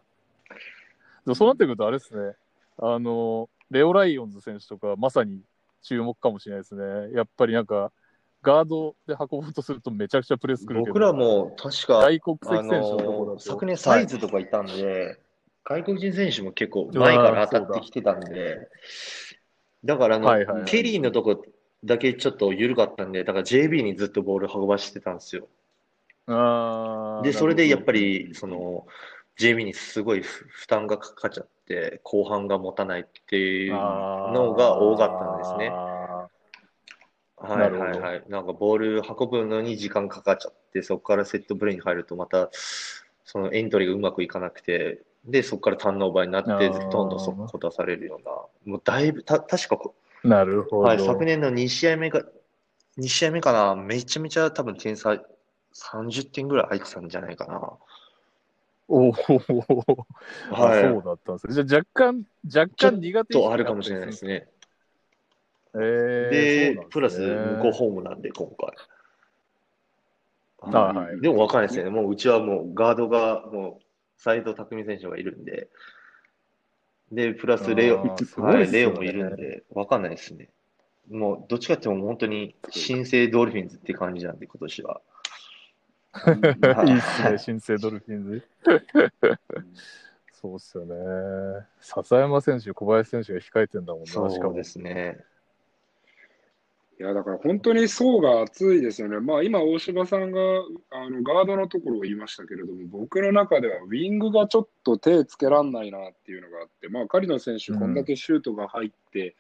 でもそうなってくると、あれですね、あの、レオ・ライオンズ選手とか、まさに注目かもしれないですね。やっぱりなんか、ガードで運ぼうとするとめちゃくちゃプレスくるけど、僕らも確か、外国籍あ選手のところだ昨年サイズとかいたんで、外国人選手も結構前から当たってきてたんで、だからあの、はいはいはい。ケリーのとこだけちょっと緩かったんで、だから JB にずっとボール運ばしてたんですよ。あーで、それでやっぱり、その、JB にすごい負負担がかかっちゃって、後半が持たないっていうのが多かったんですね。あはいはいはい。なんかボール運ぶのに時間かかっちゃって、そこからセットプレーに入るとまた、そのエントリーがうまくいかなくて、で、そこからターンオーバーになって、どんどんそこ出されるような、もうだいぶ、た確かなるほど。はい、昨年の2試合目が、2試合目かな、めちゃめちゃ多分点差30点ぐらい入ってたんじゃないかな。おお、あはい。そうだったんですね。じゃあ若干、若干苦手とあるか？もしれないですね。えーで、そうプラス向こうホームなんで、今回。はいはいでも分かんないですね。もううちはもうガードがもう齋藤拓実選手がいるんで、で、プラスレオ、はいレオもいるんで、分かんないですね。もうどっちかっていうと本当に新生ドルフィンズって感じなんで、今年は。いいっすね、新生ドルフィンズ。そうっすよね。笹山選手、小林選手が控えてんだもんな、そうで。すね。いや、だから本当に層が厚いですよね。まあ今、大柴さんがあのガードのところを言いましたけれども、僕の中ではウィングがちょっと手つけらんないなっていうのがあって、まあ狩野選手、うんこんだけシュートが入って、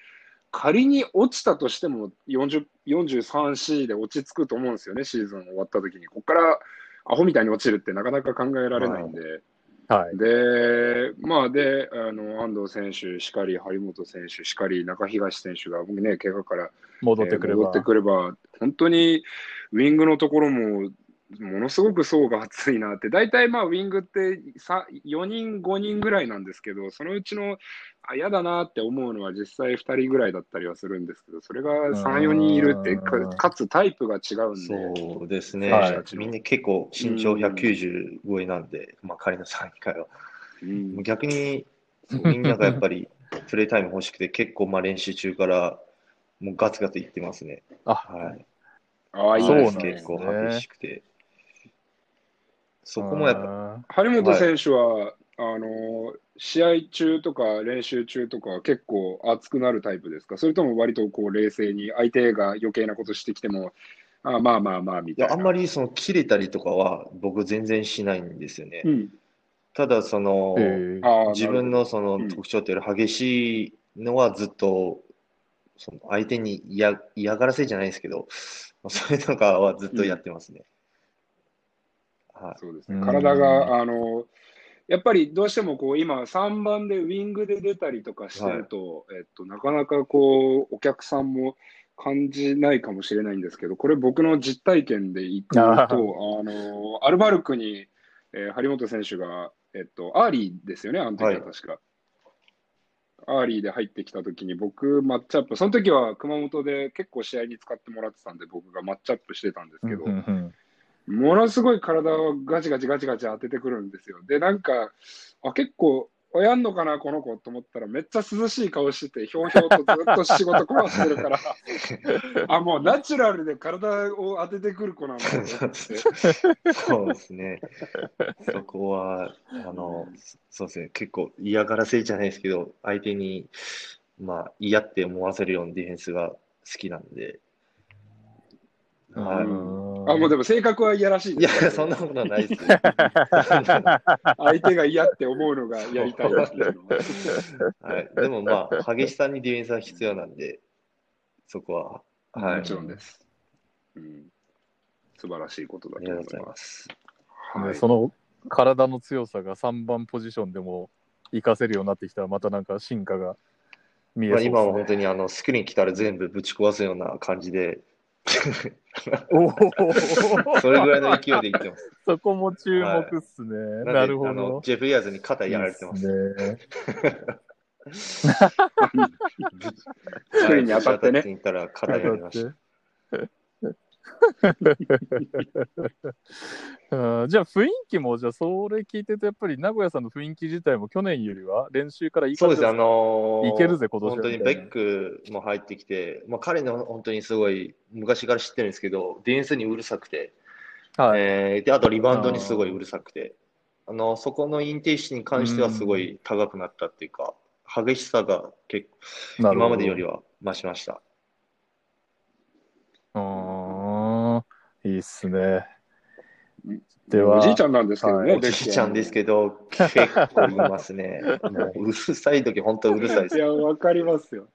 仮に落ちたとしても40 43、C で落ち着くと思うんですよね、シーズン終わった時に。ここからアホみたいに落ちるってなかなか考えられないんで。はい。で、まあ、で、あの、安藤選手しかり、張本選手しかり、中東選手がね、怪我から戻ってくれば。えー戻ってくれば、本当にウィングのところも、ものすごく層が厚いなって、大体まあウィングってさ4人、5人ぐらいなんですけど、そのうちの、あ、嫌だなって思うのは実際2人ぐらいだったりはするんですけど、それが3、4人いるって、かかつタイプが違うんで、そうですね。はいみんな結構身長うん190超えなんで、まあ仮の3位会は。うん逆にみんながやっぱりプレータイム欲しくて、結構まあ練習中からもうガツガツいってますね。あ、はい。ああ、いいそうですねなんですね結構激しくて。そこもやっぱ、ぱ。張本選手は、あの試合中とか練習中とかは結構熱くなるタイプですか？それとも割とこう冷静に相手が余計なことしてきても、あまあまあまあみたいな。いやあんまりその切れたりとかは僕全然しないんですよね。うん、ただその、自分のそのうん特徴っていうより激しいのはずっとその相手に嫌嫌がらせじゃないですけど、それとかはずっとやってますね。はい。そうですね。うん体が、あの、やっぱりどうしてもこう今3番でウィングで出たりとかしてると、えっと、なかなかこうお客さんも感じないかもしれないんですけど、これ僕の実体験でいくと、ああの、アルバルクに、えー張本選手が、えっと、アーリーですよね、あの時は確か。アーリーで入ってきた時に僕、マッチアップ、その時は熊本で結構試合に使ってもらってたんで、僕がマッチアップしてたんですけど、うんうんうんものすごい体をガチガチガチガチ当ててくるんですよ。で、なんか、あ、結構、あやんのかな、この子と思ったら、めっちゃ涼しい顔してて、ひょうひょうとずっと仕事こなしてるから、あ、もうナチュラルで体を当ててくる子なんだと思って。そうですね。そこは、あの、そうですね。結構嫌がらせじゃないですけど、相手に、まあ、嫌って思わせるようなディフェンスが好きなんで。はい。うんあ、もうでも性格はいやらしいいや、です。そんなことはないですよ。相手が嫌って思うのがやりたいっていうのは。はい。でもまあ、激しさにディフェンスは必要なんで、そこは、はい。もちろんです。うん、素晴らしいことだありがとうございと思いま。ますす。はい、ねその体の強さが3番ポジションでも活かせるようになってきたら、またなんか進化が見えまあ、そうです、ね今は本当にあのスクリーン来たら全部ぶち壊すような感じで、それぐらいの勢いでいってます。そこも注目っすね。んでなるほあのど。ジェフ・イヤーズに肩やられてます。いいね。に当たってねはい当たったら肩やられました。うんじゃあ雰囲気も、じゃあそれ聞いてると、やっぱり名古屋さんの雰囲気自体も去年よりは練習からいいそうです、あのーいけるぜ今年は。本当にベックも入ってきて、まあ、彼の本当にすごい昔から知ってるんですけど、ディフェンスにうるさくて、はい。えーであとリバウンドにすごいうるさくて、あのそこのインテンシに関してはすごい高くなったっていうか、激しさが結構今までよりは増しました。うーん。いいっすね。では、おじいちゃんなんですけどね、はいおじいちゃんですけど、結構いますね。もううるさい時本当うるさいですい。や、わかりますよ。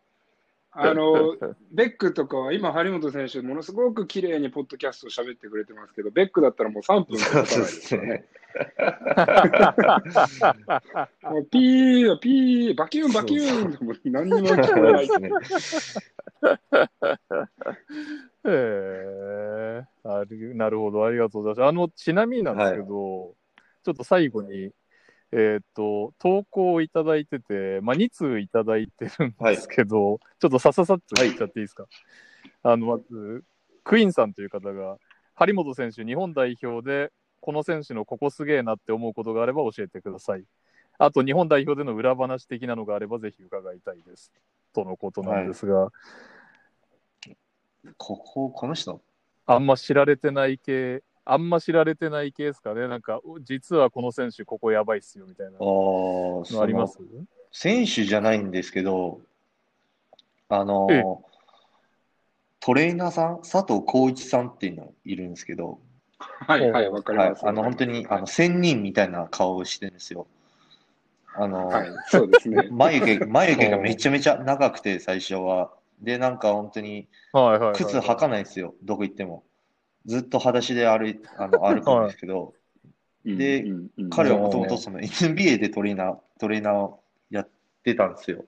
あの、ベックとかは今、張本選手、ものすごく綺麗にポッドキャストを喋ってくれてますけど、ベックだったらもう3分しか経たないですよね。もうピーよ、ピー、バキューン、バキューン、もう何にも聞こえない。そうですね。へえあるなるほど、ありがとうございます。あの、ちなみになんですけど、ちょっと最後に、えっ、と、投稿をいただいてて、まあ、2通いただいてるんですけど、ちょっとさささっと言っちゃっていいですか？あの、まず、クイーンさんという方が、張本選手、日本代表で、この選手のここすげえなって思うことがあれば教えてください。あと、日本代表での裏話的なのがあれば、ぜひ伺いたいです。とのことなんですが、ここ、この人？あんま知られてない系、あんま知られてない系ですかね。なんか、実はこの選手、ここやばいっすよ、みたいなあーのあります？選手じゃないんですけど、あのええトレーナーさん、佐藤浩一さんっていうのいるんですけど、はいはい、わかりま、す。はいあの本当にあの仙人みたいな顔をしてるんですよ。あの、はい、そうですね。眉毛、眉毛がめちゃめちゃ長くて、最初は。で、なんか本当に。靴履かないんですよ、どこ行っても。ずっと裸足で歩いあの 歩くんですけど、でうんうんうん彼はもともとその NBA でトレーナー、トレーナーをやってたんですよ。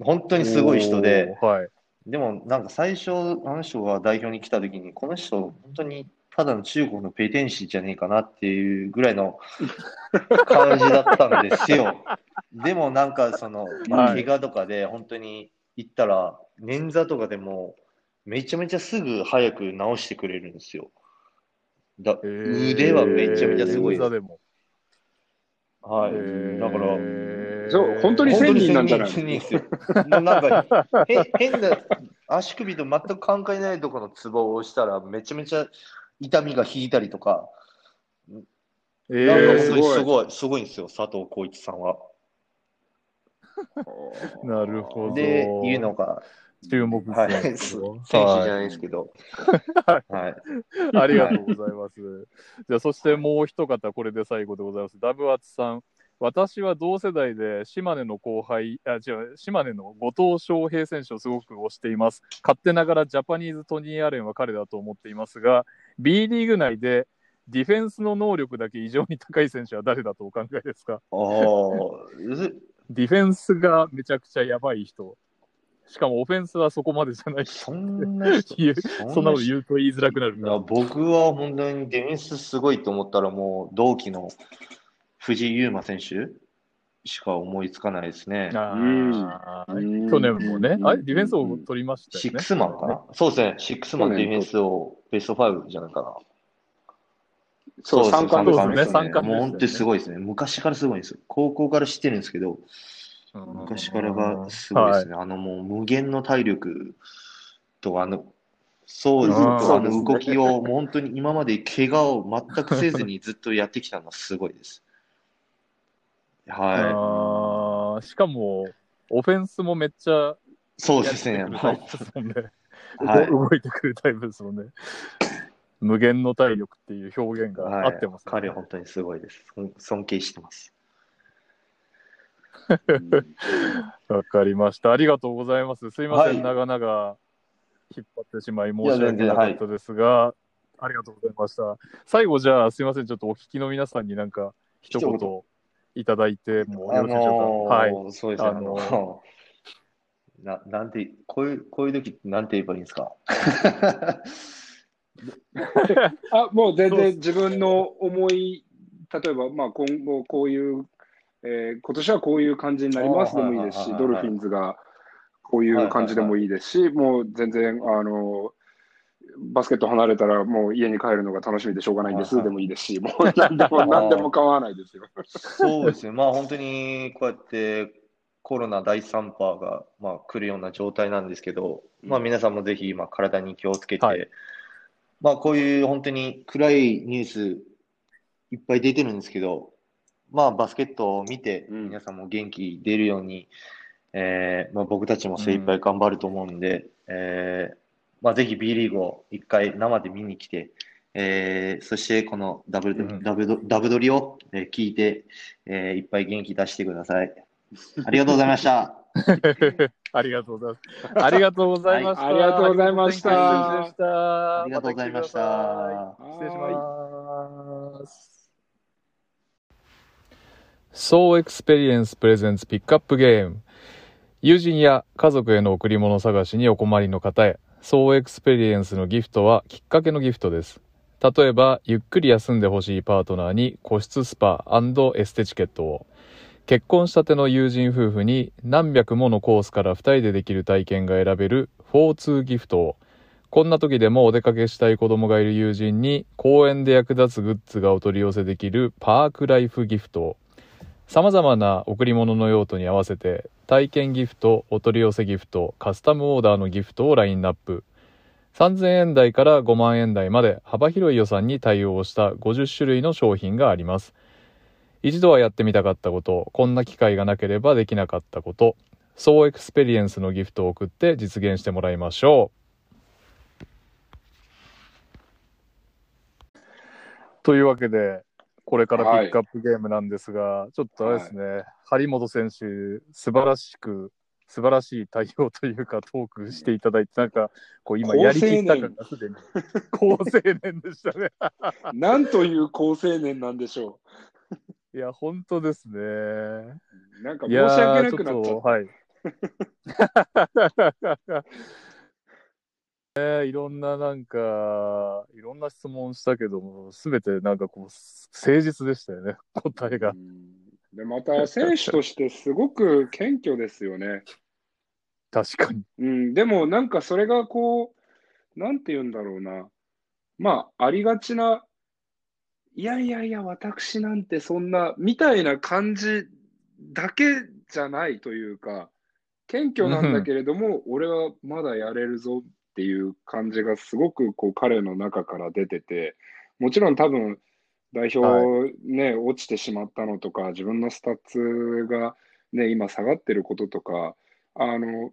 本当にすごい人で。はい。でもなんか最初、あの人が代表に来た時に、この人、本当にただの中国のペテン師じゃねえかなっていうぐらいの 感じだったんですよ。でもなんかその、怪我とかで本当に行ったら、捻挫とかでもめちゃめちゃすぐ早く治してくれるんですよ。だえー腕はめちゃめちゃすごいです。はい。えーだから、そう本当に1000人なんじゃない？本当に1000人ですよ。もうなんか、へ変な、足首と全く関係ないところのツボを押したら、めちゃめちゃ痛みが引いたりとか、えなんかー本当にすすごい、すごいんですよ、佐藤浩市さんは。なるほどで、いうのが、注目はい、選手じゃないですけど、はい。ありがとうございます。じゃあ、そしてもう一方、これで最後でございます。ダブアツさん。私は同世代で島根の後輩、あ、違う、島根の後藤翔平選手をすごく推しています。勝手ながらジャパニーズ・トニー・アレンは彼だと思っていますが、B リーグ内でディフェンスの能力だけ異常に高い選手は誰だとお考えですか？あーディフェンスがめちゃくちゃやばい人。しかもオフェンスはそこまでじゃない人。そんな人、言うそんなこと人言うと言いづらくなるいやから。僕は本当にディフェンスすごいと思ったら、もう同期の藤井優馬選手しか思いつかないですね。去年もねう、んあれ、ディフェンスを取りましたよね。シックスマンかな？そうですね、シックスマンディフェンスをベスト5じゃないかな。そう、三冠ですね三冠もう本当にすごいですね。昔からすごいんですよ。高校から知ってるんですけど、うん昔からがすごいですね。あのもう無限の体力と、あの、そうですね、うんあの動きを、もう本当に今まで怪我を全くせずにずっとやってきたのはすごいです。はあーしかも、オフェンスもめっちゃい。そうですね。はい 動いてくるタイプですもんね。無限の体力っていう表現がはい合ってます、ね彼本当にすごいです。尊尊敬してます。わかりました。ありがとうございます。すいません、はい長々引っ張ってしまい申し訳なかったですが、ありがとうございました。最後、じゃあ、すいません、ちょっとお聞きの皆さんになんか、一一言いただいてもよあろしいでしょうか？はい。のーそうですね。ああののななんて、こういう、こういう時なんて言えばいいんですか？あもう全然自分の思い、例えば、まあ、今後こういう、えー今年はこういう感じになりますでもいいですし、ドルフィンズがこういう感じでもいいですし、もう全然、あの、バスケット離れたらもう家に帰るのが楽しみでしょうがないんですでもいいですし、もう何でも何でも構わないですよ。そうですね。まあ本当にこうやってコロナ第3波が、まあ、来るような状態なんですけど、まあ皆さんもぜひ今体に気をつけて、はいまあこういう本当に暗いニュースいっぱい出てるんですけど、まあバスケットを見てうん皆さんも元気出るように、えーまあ、僕たちも精一杯頑張ると思うんで、えーまあぜひ B リーグを一回生で見に来て、えーそしてこのダブル、うんダブルダブドリを、えー聞いて、えーいっぱい元気出してください。ありがとうございました。ありがとうございます。ありがとうございました。はいありがとうございましたありがとうございました失礼します。ソウ・エクスペリエンスプレゼンツピックアップゲーム。友人や家族への贈り物探しにお困りの方へ、ソウ・エクスペリエンスのギフトはきっかけのギフトです。例えば、ゆっくり休んでほしいパートナーに個室スパエステチケットを。結婚したての友人夫婦に何百ものコースから2人でできる体験が選べる FOR2ギフトを。こんな時でもお出かけしたい子供がいる友人に公園で役立つグッズがお取り寄せできるパークライフギフトを。様々な贈り物の用途に合わせて体験ギフト、お取り寄せギフト、カスタムオーダーのギフトをラインナップ。3000円台から5万円台まで幅広い予算に対応した50種類の商品があります。一度はやってみたかったこと、こんな機会がなければできなかったこと、ソウ・エクスペリエンスのギフトを贈って実現してもらいましょう。というわけで、これからピックアップゲームなんですが、はい、ちょっとあれですね、はい、張本選手、素晴らしく素晴らしい対応というか、トークしていただいて、なんか、こう今、やりきった感がすでに、高青年でしたね。なんという高青年なんでしょう。いや、本当ですね。なんか申し訳なくなっちゃった。はい。えー、いろんななんか、いろんな質問したけども、すべてなんかこう、誠実でしたよね、答えが。で、また選手としてすごく謙虚ですよね。確かに。うん、でもなんかそれがこう、なんて言うんだろうな。まあ、ありがちな、いやいやいや、私なんてそんな、みたいな感じだけじゃないというか、謙虚なんだけれども、俺はまだやれるぞっていう感じがすごくこう彼の中から出てて、もちろん多分、代表ね、はい、落ちてしまったのとか、自分のスタッツがね、今下がってることとか、あの、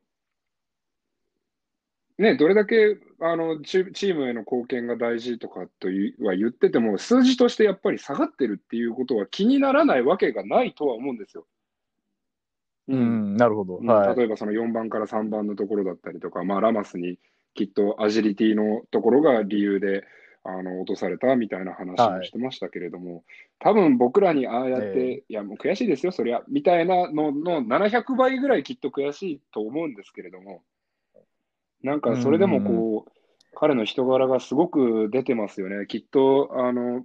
ね、どれだけあのチームへの貢献が大事とかとは言ってても、数字としてやっぱり下がってるっていうことは気にならないわけがないとは思うんですよ。うん、なるほど、はい、例えばその4番から3番のところだったりとか、まあ、ラマスにきっとアジリティのところが理由であの落とされたみたいな話もしてましたけれども、はい、多分僕らにああやって、えー、いや、もう悔しいですよ、そりゃ、みたいなのの700倍ぐらいきっと悔しいと思うんですけれども、なんかそれでもこう、彼の人柄がすごく出てますよね。きっと、あの、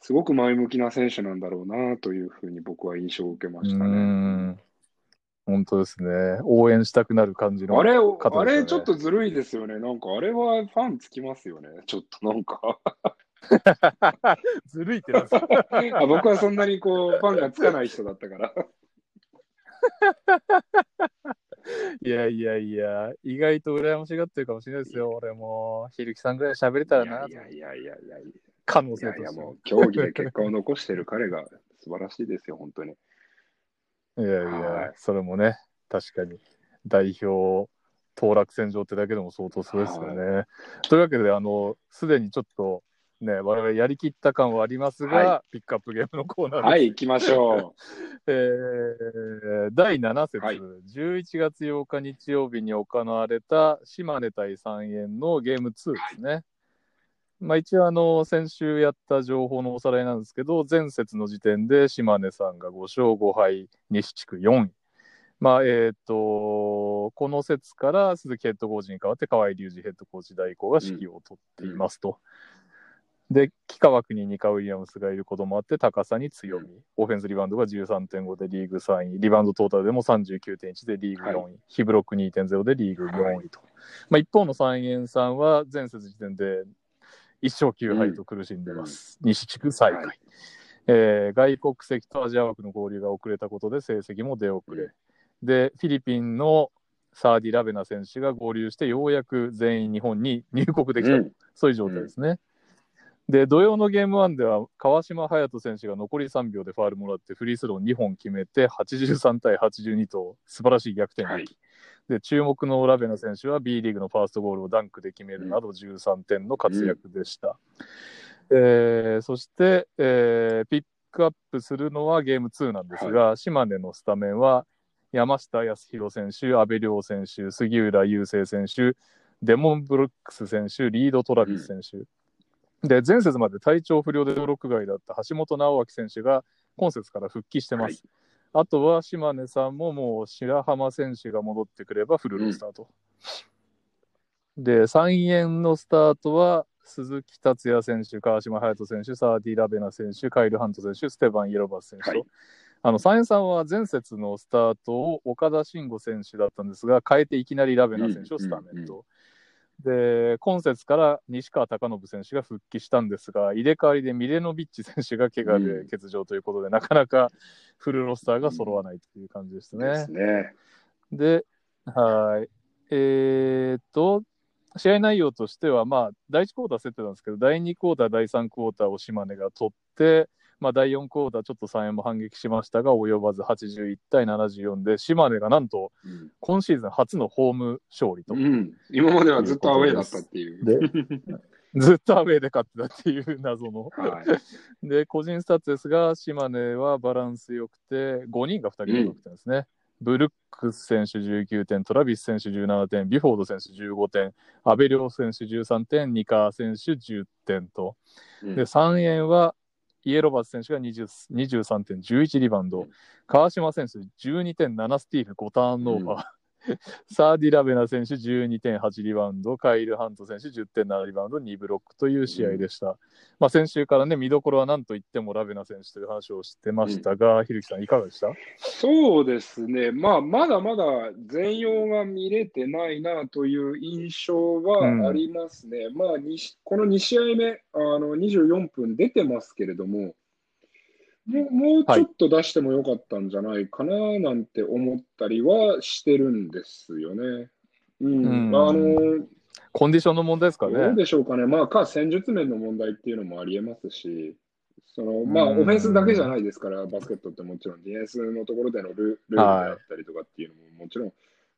すごく前向きな選手なんだろうなというふうに僕は印象を受けましたね。本当ですね。応援したくなる感じの、ね、あれ、あれちょっとずるいですよね。なんかあれはファンつきますよね。ちょっとなんか ずるいってなあ僕はそんなにこう、ファンがつかない人だったから。いやいやいや、意外と羨ましがってるかもしれないですよ。俺も、ひるきさんぐらい喋れたらな。いやいやいやいやいや。可能性として。いやもう、競技で結果を残してる彼が 素晴らしいですよ、本当に。いやいや、はい、それもね、確かに代表当落戦場ってだけでも相当そうですよね。はい、というわけで、あの、すでにちょっと、ね、我々やりきった感はありますが、はい、ピックアップゲームのコーナー。はい、行きましょう。えー、第7節、はい、11月8日日曜日に行われた島根対三円のゲーム2ですね。まあ、一応あの、先週やった情報のおさらいなんですけど、前節の時点で島根さんが5勝5敗、西地区4位。まあ、えっ、ー、と、この節から鈴木ヘッドコーチに代わって河合隆二ヘッドコーチ代行が指揮を取っていますと。うん、で、木川国にカウィリアムスがいることもあって、高さに強み。オフェンスリバウンドが13.5でリーグ3位。リバウンドトータルでも39.1でリーグ4位。はい、ヒブロック2.0でリーグ4位と。はい、まあ、一方の三円さんは前節時点で1勝9敗と苦しんでます。うん、西地区最下位、はい、えー、外国籍とアジア枠の合流が遅れたことで成績も出遅れ。で、フィリピンのサーディ・ラベナ選手が合流して、ようやく全員日本に入国できた、うん、そういう状態ですね。で、土曜のゲーム1では、川島隼人選手が残り3秒でファールもらって、フリースロー2本決めて、83対82と素晴らしい逆転劇。はいで、注目のラベナ選手は B リーグのファーストゴールをダンクで決めるなど13点の活躍でした。うん、えー、そして、えー、ピックアップするのはゲーム2なんですが、はい、島根のスタメンは山下康弘選手、阿部亮選手、杉浦雄星選手、デモン・ブルックス選手、リード・トラビス選手。うん、で、前節まで体調不良で登録外だった橋本直明選手が今節から復帰してます。はいあとは島根さんももう白浜選手が戻ってくればフルロスタート。うん、で、3円のスタートは鈴木達也選手、川島隼人選手、サーディ・ラベナ選手、カイル・ハント選手、ステバン・イエロバス選手と、はいあの、サインさんは前節のスタートを岡田慎吾選手だったんですが、変えていきなりラベナ選手をスタメンと。で、今節から西川貴信選手が復帰したんですが、入れ替わりでミレノビッチ選手が怪我で欠場ということで、なかなかフルロスターが揃わないという感じでしたね。ですね。で、はい。えーっと、試合内容としては、まあ、第1クォーター競ってたんですけど、第2クォーター、第3クォーターを島根が取って、まあ、第4クォーター、ちょっと3円も反撃しましたが、及ばず81対74で、島根がなんと、うん今シーズン初のホーム勝利と、うん、今まではずっとアウェーだったっていう。で ずっとアウェーで勝ってたっていう謎の。はい、で、個人スタッツですが、島根はバランス良くて、5人が2人で得点ですね。ブルックス選手19点、トラビス選手17点、ビュフォード選手15点、阿部諒選手13点、ニカ選手10点と。うんで、三遠はイエロバス選手が23.11リバウンド、川嶋選手12.7スティール、5ターンオーバー。サーディ・ラベナ選手12.8リバウンド、カイル・ハント選手10.7リバウンド、2ブロックという試合でした。まあ、先週からね、見どころは何と言ってもラベナ選手という話をしてましたが、ひるきさん、いかがでした？そうですね、まあ、まだまだ全容が見れてないなという印象はありますね。まあ、にしこの2試合目あの、24分出てますけれども、もうもうちょっと出してもよかったんじゃないかななんて思ったりはしてるんですよね。うん、うん。あのコンディションの問題ですかどうね。でしょうかね、まあ、か戦術面の問題っていうのもありえますし、そのまあ、うんオフェンスだけじゃないですから、バスケットってもちろん、ディフェンスのところでのルルールであったりとかっていうのも、もちろん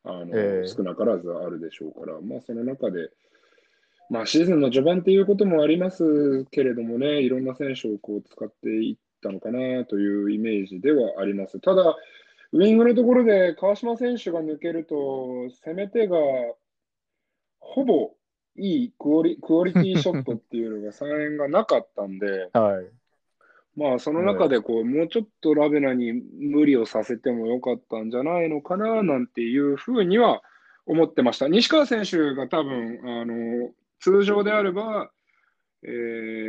あの、ええ。少なからずあるでしょうから、まあ、その中で、まあ、シーズンの序盤っていうこともありますけれどもね、いろんな選手をこう使っていったのかなというイメージではあります。ただ、ウィングのところで川島選手が抜けると、攻め手がほぼいいクオリクオリティショットっていうのが3円がなかったんで、はい。まあその中でこう、もうちょっとラベナに無理をさせてもよかったんじゃないのかななんていうふうには思ってました。西川選手が多分、あの、通常であれば、え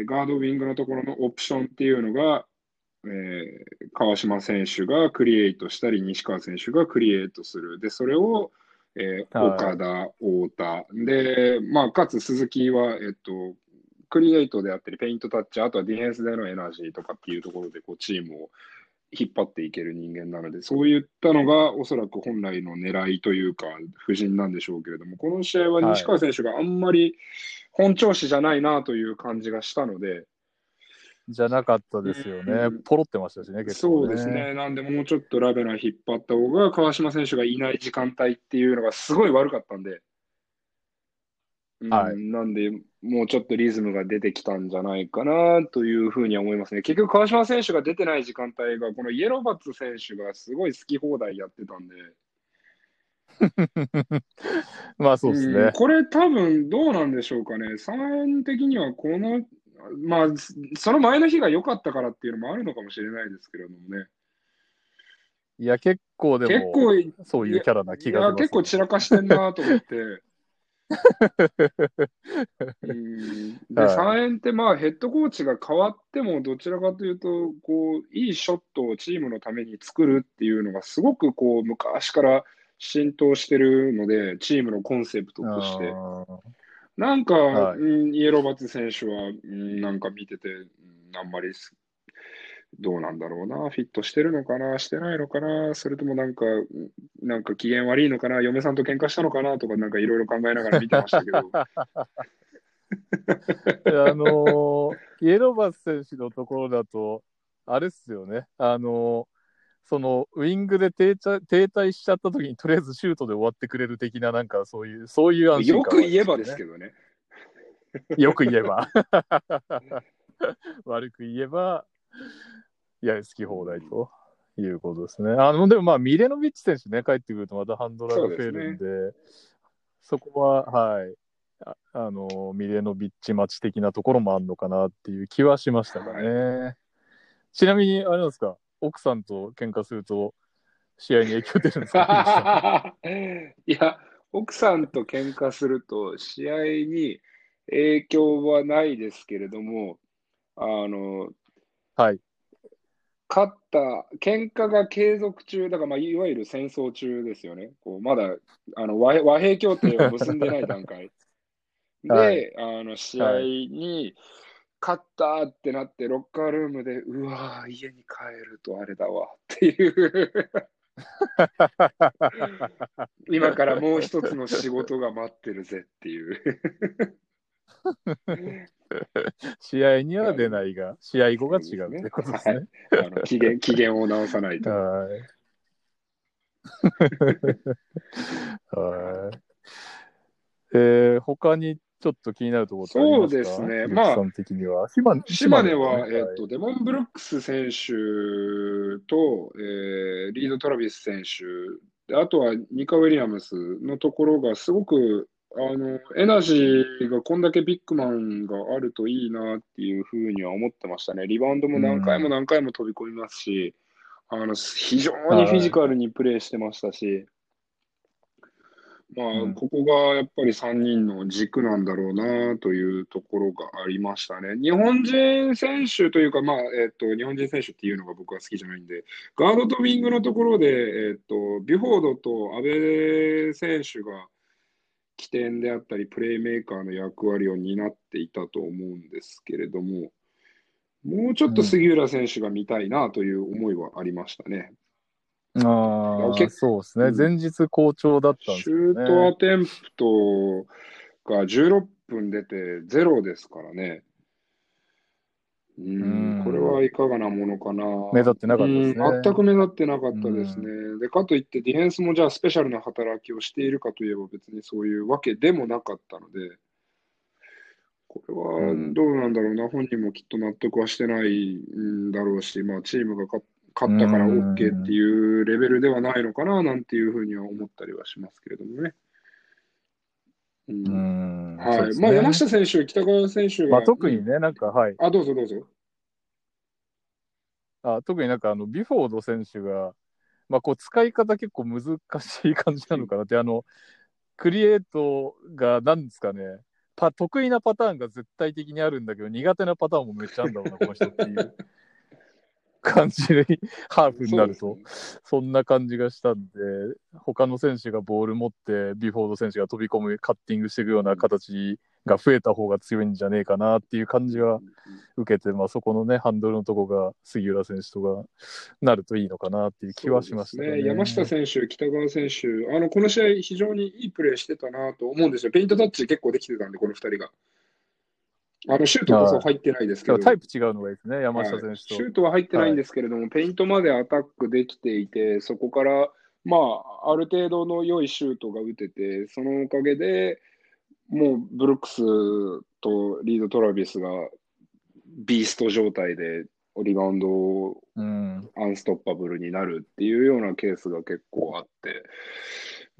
ーガードウィングのところのオプションっていうのが、えー川島選手がクリエイトしたり、西川選手がクリエイトする。で、それを、えーはい岡田、太田。で、まあ、かつ鈴木は、えっと、クリエイトであったり、ペイントタッチ、あとはディフェンスでのエナジーとかっていうところで、こう、チームを引っ張っていける人間なので、そういったのがおそらく本来の狙いというか、布陣なんでしょうけれども、この試合は西川選手があんまり本調子じゃないなという感じがしたので、じゃなかったですよねうん。ポロってましたしね、結構、ね。そうですね、なんでもうちょっとラベナ引っ張った方が、川島選手がいない時間帯っていうのがすごい悪かったんで、うんはいなんで、もうちょっとリズムが出てきたんじゃないかなというふうには思いますね。結局、川島選手が出てない時間帯が、このイエローバッツ選手がすごい好き放題やってたんで、まあそうですね。うんこれ多分どうなんでしょうかね。3円的にはこの、まあ、その前の日が良かったからっていうのもあるのかもしれないですけれどもね。いや、結構で結も、構、そういうキャラな気がします、結構散らかしてんなと思って。うんで、はい3円ってまあヘッドコーチが変わってもどちらかというと、こう、いいショットをチームのために作るっていうのがすごくこう、昔から浸透してるので、チームのコンセプトとして。なんか、はい。うんイエローバツ選手は、うんなんか見てて、うんあんまりすどうなんだろうな、フィットしてるのかな、してないのかな、それともなんか、うんなんか機嫌悪いのかな、嫁さんと喧嘩したのかな。とか、なんかいろいろ考えながら見てましたけど、あのー イエローバス選手のところだと、あれっすよね、あのーそのウイングで停滞停滞しちゃった時にとりあえずシュートで終わってくれる的な、なんかそういう、そういう安心よ感く言えばですけど。どね。よく言えば。悪く言えば、いや、好き放題ということですね。あの、でもまあ、ミレノビッチ選手ね、帰ってくるとまたハンドラーが増えるんで、そこは、はい。ああの、ミレノビッチ待ち的なところもあるのかなっていう気はしましたかね。ちなみに、あれなんですか、奥さんと喧嘩すると、試合に影響出るんですか？いや、奥さんと喧嘩すると、試合に影響はないですけれども、あの、はい。勝った、喧嘩が継続中、だから、まあ、いわゆる戦争中ですよね。こうまだあの和平和平協定を結んでない段階。で、はいあの試合に勝ったってなって、ロッカールームで、うわー、家に帰るとあれだわっていう、今からもう一つの仕事が待ってるぜっていう。試合には出ないが、試合後が違うってことですね。あの機嫌機嫌を直さないと。はい。はい。えー、他にちょっと気になるところそうですね。まあは。島根島根は、ねえっと、デモン・ブルックス選手と、えーリード・トラビス選手、であとはニカ・ウィリアムスのところがすごくあのエナジーがこんだけビッグマンがあるといいなっていうふうには思ってましたね。リバウンドも何回も何回も飛び込みますし、あの非常にフィジカルにプレーしてましたし、まあ、うんここがやっぱり3人の軸なんだろうなというところがありましたね。日本人選手というか、まあ、えっと、日本人選手っていうのが僕は好きじゃないんで、ガードとウィングのところで、えっと、ビュフォードと阿部選手が起点であったり、プレーメーカーの役割を担っていたと思うんですけれども、もうちょっと杉浦選手が見たいなという思いはありましたね。ああ、結そうですね。うん前日好調だったんですね。ュートアテンプトが16分出てゼロですからね。ううんん、これはいかがなものかな。目立ってなかったですねうん全く目立ってなかったですね。で、かといってディフェンスもじゃあスペシャルな働きをしているかといえば別にそういうわけでもなかったので、これはうんどうなんだろうな、本人もきっと納得はしてないんだろうし、まあチームが勝勝ったから OK っていうレベルではないのかななんていうふうには思ったりはしますけれどもね。うんはい。まあ山下選手、北川選手が、まあ、特にね、なんか、はい。あ、どうぞどうぞ。あ特になんかあのビフォード選手が、まあ、こう使い方結構難しい感じなのかなって、あのクリエイトがなんですかねパ得意なパターンが絶対的にあるんだけど苦手なパターンもめっちゃあるんだろうなこの人っていう 感じでハーフになるとそんな感じがしたんで他の選手がボール持ってビフォード選手が飛び込むカッティングしていくような形が増えた方が強いんじゃねえかなっていう感じは受けて、まあ、そこのね、ハンドルのとこが杉浦選手とかなるといいのかなっていう気はしましたそうですね。山下選手、北川選手、あのこの試合、非常にいいプレーしてたなと思うんですよ。ペイントタッチ結構できてたんで、この2人が。あのシュートこそ入ってないですけど、タイプ違うのがいいですね、山下選はい手と。シュートは入ってないんですけれども、ペイントまでアタックできていて、そこから、まあ、ある程度の良いシュートが打てて、そのおかげでもうブルックスとリード・トラビスがビースト状態でリバウンドをうん。アンストッパブルになるっていうようなケースが結構あって、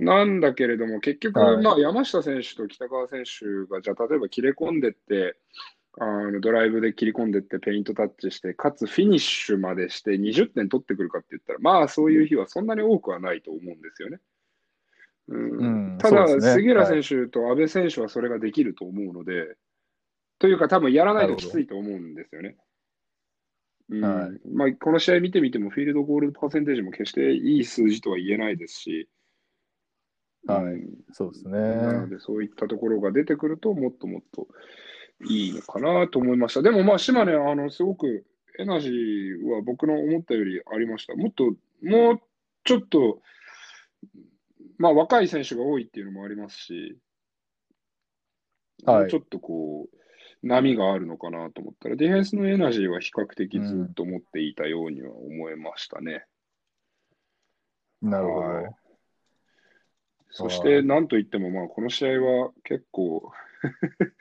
なんだけれども、結局、はい。まあ、山下選手と北川選手が、じゃあ、例えば切れ込んでって、あのドライブで切り込んでって、ペイントタッチして、かつフィニッシュまでして20点取ってくるかって言ったら、まあ、そういう日はそんなに多くはないと思うんですよね。うん。うんただ、ね。杉浦選手と阿部選手はそれができると思うので、というか、多分やらないときついと思うんですよね。うん。はい。まあ、この試合見てみても、フィールドゴールパーセンテージも決していい数字とは言えないですし、はいうんそうですなのね。でそういったところが出てくると、もっともっといいのかなと思いました。でも、まあ、島根、あのすごくエナジーは僕の思ったよりありました。もっと、もうちょっと、まあ、若い選手が多いっていうのもありますし、はいちょっとこう、波があるのかなと思ったら、ディフェンスのエナジーは比較的ずっと持っていたようには思えましたね。なるほはいど。そして、なんといっても、まあ、この試合は結構、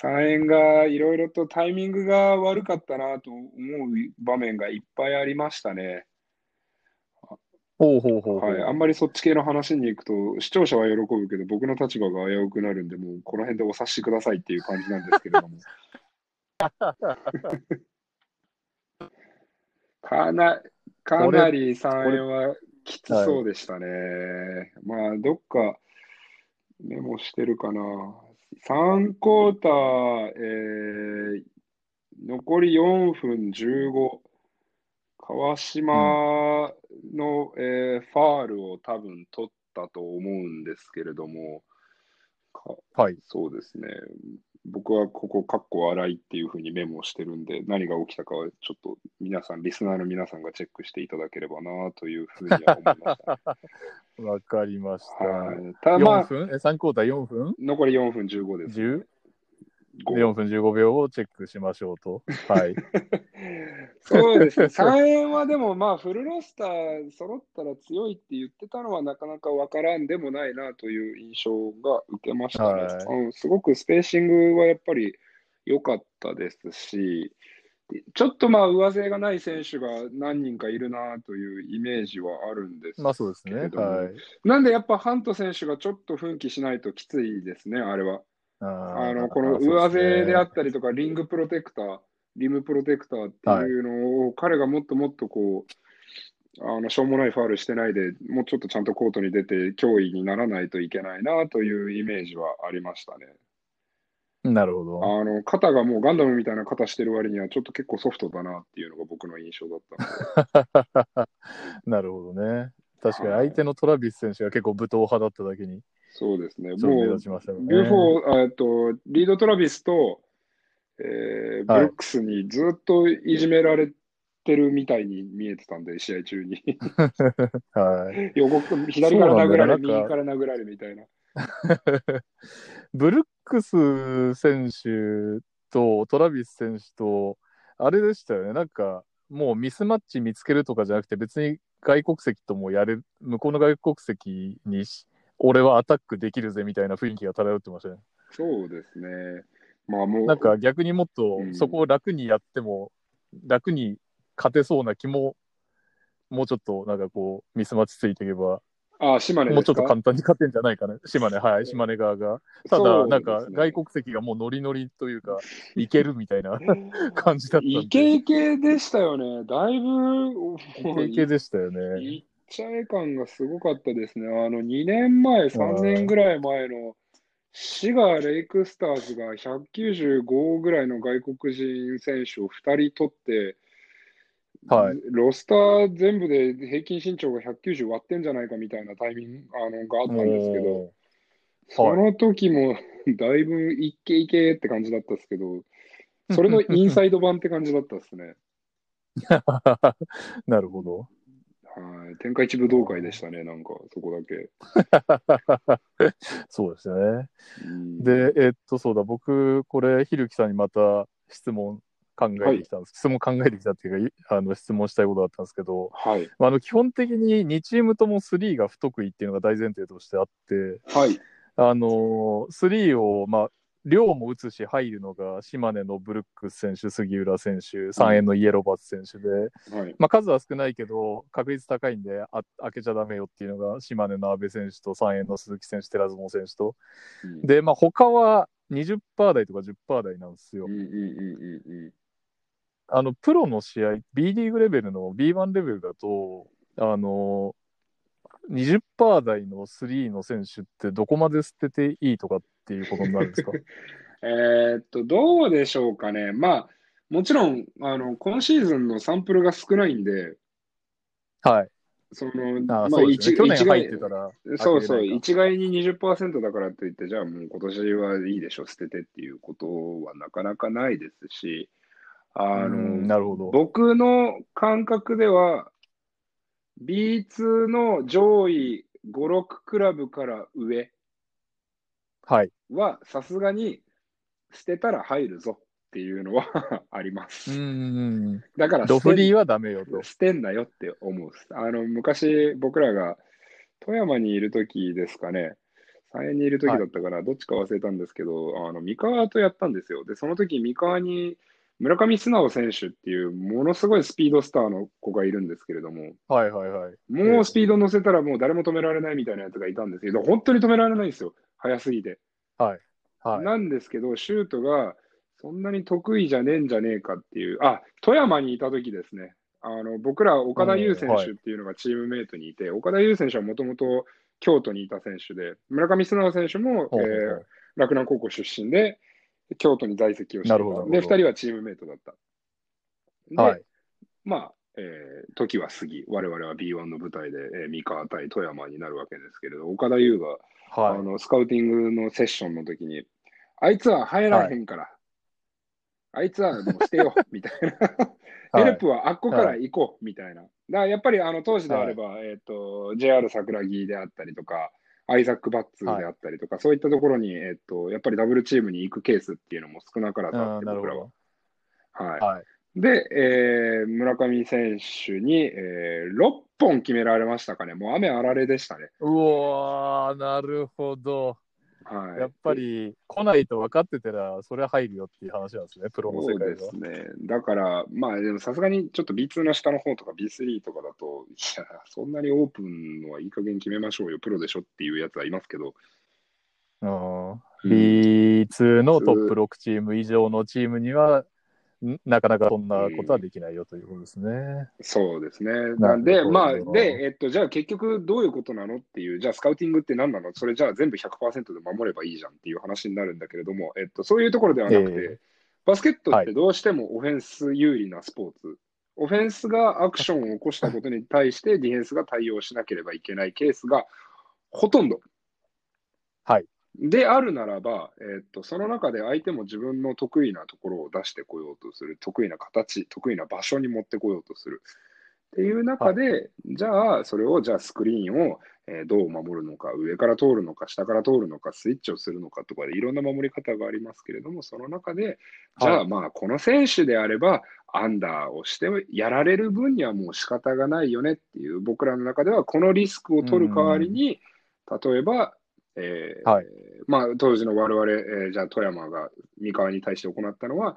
3円がいろいろとタイミングが悪かったなと思う場面がいっぱいありましたね。ほうほうほう。はい、あんまりそっち系の話に行くと、視聴者は喜ぶけど、僕の立場が危うくなるんで、もうこの辺でお察しくださいっていう感じなんですけれども。かなかなり3円はきつそうでしたね。まあ、どっかメモしてるかな。3クォーター、えー残り4分15。川島の、えーファールを多分取ったと思うんですけれども、かはい。そうですね。僕はここ、カッコ荒いっていうふうにメモしてるんで、何が起きたかはちょっと皆さん、リスナーの皆さんがチェックしていただければなというふうには思いました。わかりました。はい、ただま4あ、分？え、3クォーター4分？残り4分15です。10? 5 4分15秒をチェックしましょうと。はい。そうですね、3円はでも、まあ、フルロスター揃ったら強いって言ってたのは、なかなかわからんでもないなという印象が受けましたね。はいうん、すごくスペーシングはやっぱり良かったですし、ちょっとまあ上背がない選手が何人かいるなというイメージはあるんですまあそうですね。はい。なんでやっぱハント選手がちょっと奮起しないときついですね、あれは。ああのこの上背であったりとか、リングプロテクター、リムプロテクターっていうのを、彼がもっともっとこう、あのしょうもないファールしてないで、もうちょっとちゃんとコートに出て、脅威にならないといけないなというイメージはありましたね。なるほど。あの肩がもうガンダムみたいな肩してる割には、ちょっと結構ソフトだなっていうのが僕の印象だったので、なるほどね。確かに相手のトラビス選手が結構武闘派だっただけに、そうですね、もう立ちましたよね。ビュフォー、えっと、リード・トラビスと、えーブはいルックスにずっといじめられてるみたいに見えてたんで、試合中に。はい。横左から殴られ、右から殴られみたいな。ブルックス選手とトラビス選手と、あれでしたよね。なんか、もうミスマッチ見つけるとかじゃなくて、別に外国籍ともやれる、向こうの外国籍にし、俺はアタックできるぜみたいな雰囲気が漂ってましたね。そうですね。まあもう、なんか逆にもっとうんそこを楽にやっても、楽に勝てそうな気も、もうちょっとなんかこう、ミスマッチついていけば、あ、島根もうちょっと簡単に勝てんじゃないかな、島根、はい、島根側が。ただ、なんか外国籍がもうノリノリというか、いけるみたいな 感じだった。イケイケでしたよね。だいぶ、イケイケでしたよね。いっちゃえ感がすごかったですね。あの、2年前、3年ぐらい前の、滋賀レイクスターズが195ぐらいの外国人選手を2人取って、はいロスター全部で平均身長が190割ってんじゃないかみたいなタイミングあのがあったんですけど、もその時も だいぶいっけいけって感じだったですけど、それのインサイド版って感じだったですね。う なるほど。はい、天下一武道会でしたね、なんかそこだけ。そうですよね。うんで、えっと、そうだ、僕、これ、ひるきさんにまた質問考えてきたんです。質問考えてきたっていうか、いあの質問したいことだったんですけど、はい、まああの基本的に2チームとも3が不得意っていうのが大前提としてあって、はい、あのー、3を、まあ、量も打つし入るのが島根のブルックス選手、杉浦選手、三円のイエローバツ選手で、はい、まあ、数は少ないけど、確率高いんであ、開けちゃダメよっていうのが島根の阿部選手と三円の鈴木選手、寺園選手と。うんで、まあ、他は20%台とか10%台なんですようん。うんうんうんうんあの、プロの試合、B リーグレベルの B1 レベルだと、あの、20%台の3の選手ってどこまで捨てていいとかっていうことになるんですか？えーっと、どうでしょうかね。まあ、もちろん、あの、今シーズンのサンプルが少ないんで、はい。その、あまあ、ね。一概ってたら、そうそう、一概に20%だからといって、じゃあもう今年はいいでしょ、捨ててっていうことはなかなかないですし、あうんの、なるほど。僕の感覚では、B2 の上位5、6クラブから上はい。は、さすがに捨てたら入るぞっていうのは あります。うん。だからドフリーはダメよと。捨てんなよって思う。あの、昔僕らが富山にいる時ですかね、3円にいる時だったから、どっちか忘れたんですけど、あの、三河とやったんですよ。で、その時三河に村上素直選手っていうものすごいスピードスターの子がいるんですけれども、はいはいはい。もうスピード乗せたらもう誰も止められないみたいなやつがいたんですけど、本当に止められないんですよ。速すぎて。はい。なんですけど、シュートがそんなに得意じゃねえんじゃねえかっていう、あ、富山にいた時ですね。あの、僕ら岡田優選手っていうのがチームメイトにいて、岡田優選手はもともと京都にいた選手で、村上素直選手も、ほうほうほえーう洛南高校出身で、京都に在籍をしてで、二人はチームメイトだった。で、はい。まあ、えー時は過ぎ、我々は B1 の舞台で、えー三河対富山になるわけですけれど、岡田優が、あはい。のスカウティングのセッションの時に、あいつは入らへんから、あいつはもう捨てよう、みたいな。ヘルプはあっこから行こう、みたいな。だからやっぱりあの当時であれば、えっ、と、JR 桜木であったりとか、アイザック・バッツであったりとか、そういったところに、えっ、と、やっぱりダブルチームに行くケースっていうのも少なからずあって、僕らはど。。はい。はい。で、えー村上選手に、えー6本決められましたかね。もう雨あられでしたね。うわー、なるほど。はい。やっぱり来ないと分かってたら、それは入るよっていう話なんですね、プロのそうで世界ではす。ね。だから、まあでもさすがにちょっと B2 の下の方とか B3 とかだと、いや、そんなにオープンのはいい加減決めましょうよ、プロでしょっていうやつはいますけど、うん、うん B2 のトップ6チーム以上のチームには、んなかなかそんなことはできないよということですね。そうですね。なんで、まあ、で、えっと、じゃあ結局どういうことなのっていう、じゃあスカウティングって何なの？それじゃあ全部100%で守ればいいじゃんっていう話になるんだけれども、えっと、そういうところではなくて、えバスケットってどうしてもオフェンス有利なスポーツ。オフェンスがアクションを起こしたことに対してディフェンスが対応しなければいけないケースがほとんど。はい。であるならば、えっと、その中で相手も自分の得意なところを出してこようとする、得意な形、得意な場所に持ってこようとする。っていう中で、じゃあ、それを、じゃあスクリーンを、えーどう守るのか、上から通るのか、下から通るのか、スイッチをするのかとかでいろんな守り方がありますけれども、その中で、じゃあ、まあ、この選手であれば、アンダーをしてやられる分にはもう仕方がないよねっていう、僕らの中では、このリスクを取る代わりに、例えば、えーはいまあ、当時の我々、えーじゃあ富山が三河に対して行ったのは、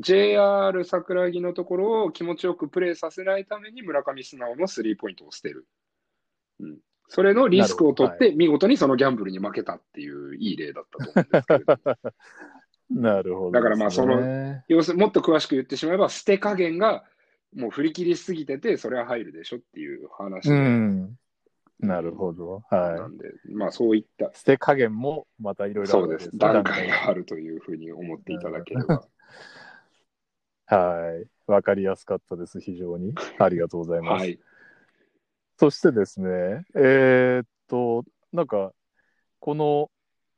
JR 桜木のところを気持ちよくプレーさせないために村上素直のスリーポイントを捨てる。うん、それのリスクを取っなて、見事にそのギャンブルに負けたっていういい例だったと思うんですけれど。なるほど、だからまあその、要するにもっと詳しく言ってしまえば、捨て加減がもう振り切りすぎてて、それは入るでしょっていう話うでん。なるほど。なはんで、まあそういったい。捨て加減もまたいろいろあそうです。段階があるというふうに思っていただければ。はい。わかりやすかったです、非常に。ありがとうございます。はい。そしてですね、えーっと、なんか、この、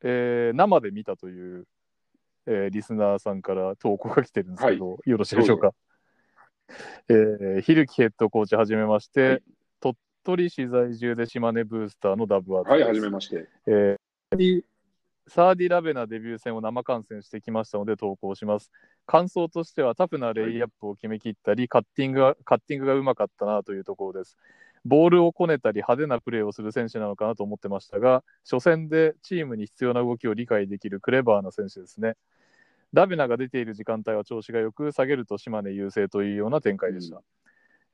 えー生で見たという、えーリスナーさんから投稿が来てるんですけど、よろしいでしょうか？えー、ひるきヘッドコーチはじめまして、はい鳥取市在住で島根ブースターのダブアーツはい、はじめまして。えーサーディ・ラベナデビュー戦を生観戦してきましたので投稿します。感想としてはタフなレイアップを決めきったり、カッティングがカッティングがうまかったなというところです。ボールをこねたり派手なプレーをする選手なのかなと思ってましたが、初戦でチームに必要な動きを理解できるクレバーな選手ですね。ラベナが出ている時間帯は調子が良く、下げると島根優勢というような展開でした。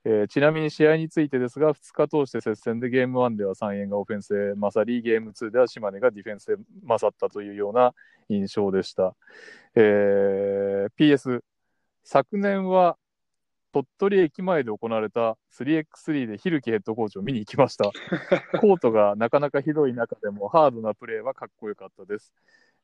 えーちなみに試合についてですが、2日通して接戦でゲーム1では3円がオフェンスで勝り、ゲーム2では島根がディフェンスで勝ったというような印象でした。えー PS、昨年は鳥取駅前で行われた 3x3 でヒルキヘッドコーチを見に行きました。コートがなかなかひどい中でもハードなプレーはかっこよかったです。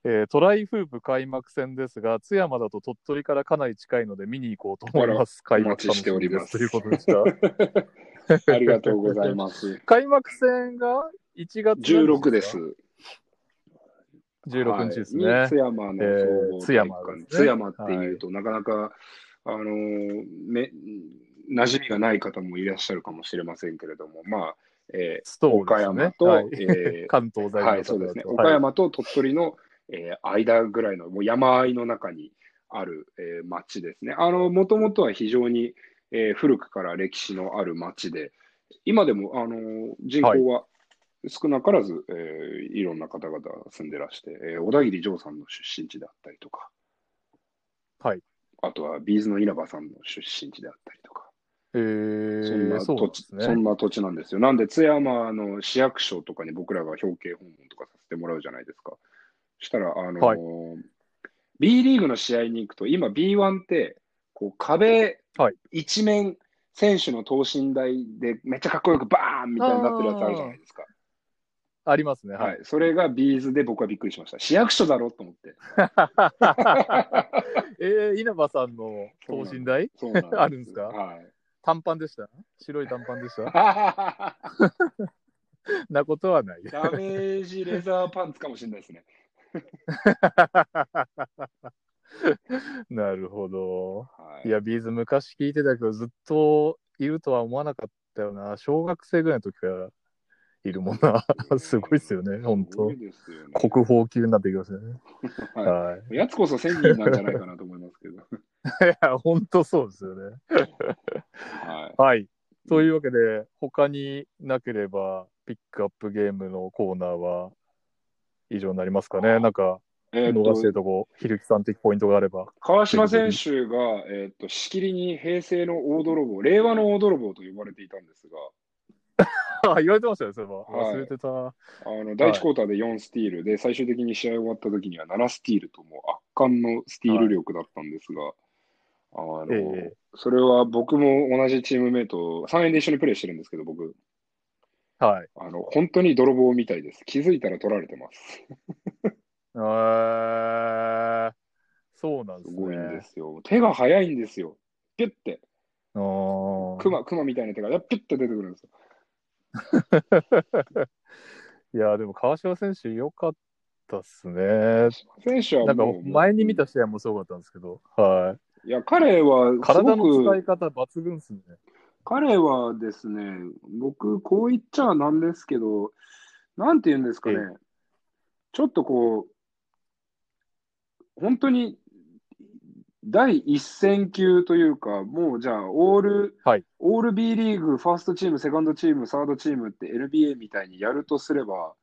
えートライフープ開幕戦ですが、津山だと鳥取からかなり近いので見に行こうと思います。開幕お待ちしておりますということでした。ありがとうございます。開幕戦が1月16です。16日ですね。はいに津山のえー津山ね津山っていうと、なかなか、あのーめ、馴染みがない方もいらっしゃるかもしれませんけれども、まあ、えストーね山と、はいえー関東在住の方だとはい、そうですね。岡山と鳥取の、えー間ぐらいの、もう山あいの中にある、えー町ですね。あの、もともとは非常に、えー古くから歴史のある町で、今でも、あのー人口は少なからず、えーいろんな方々が住んでらして、えー小田切丈さんの出身地であったりとか、はい。あとはビーズの稲葉さんの出身地であったりとか、えー、そんな土地。そんな土地なんですよ。なんで、津山の市役所とかに僕らが表敬訪問とかさせてもらうじゃないですか。そしたら、あのーはい B リーグの試合に行くと、今 B1 って、こう壁はい一面、選手の等身大でめっちゃかっこよくバーンみたいになってるやつあるじゃないですか。ありますね。は。はいい。それがビーズで僕はびっくりしました。市役所だろと思って。えー、稲葉さんの等身大あるんですか？はい。短パンでした？白い短パンでした？なことはない。ダメージレザーパンツかもしれないですね。なるほど。はいいや、ビーズ昔聞いてたけど、ずっといるとは思わなかったよな。小学生ぐらいの時からいるもんな。すごいですよね、本当すごい。ですよね。国宝級になってきましたね。は はい。い。やつこそ1000人なんじゃないかなと思いますけど。いや、本当そうですよね。はい。はい。というわけで、他になければ、ピックアップゲームのコーナーは以上になりますかね。なんか、え逃してると、とこ、ひるきさん的ポイントがあれば。川島選手が、えーっと、しきりに平成の大泥棒、令和の大泥棒と呼ばれていたんですが、あ、言われてましたね、そういえば。はい忘れてた。あの第1クォーターで4スティールで、最終的に試合終わった時には7スティールと、もう圧巻のスティール力だったんですが、あのええそれは僕も同じチームメイト、3円で一緒にプレーしてるんですけど、僕、はい。あの本当に泥棒みたいです。気づいたら取られてます。えー、そうなんですすごいんでね。すよ。手が速いんですよ。ピュッて、あークマ、クマみたいな手がピュッて出てくるんですよ。いや、でも川島選手、良かったっすね。選手はなんかもう、前に見た試合もすごかったんですけど、はいや、彼は体ごくの使い方抜群っすね。彼はですね、僕、こう言っちゃなんですけど、なんて言うんですかね。え、ちょっとこう、本当に第一線級というか、もうじゃあ、オール、はい。オール B リーグ、ファーストチーム、セカンドチーム、サードチームって NBA みたいにやるとすれば、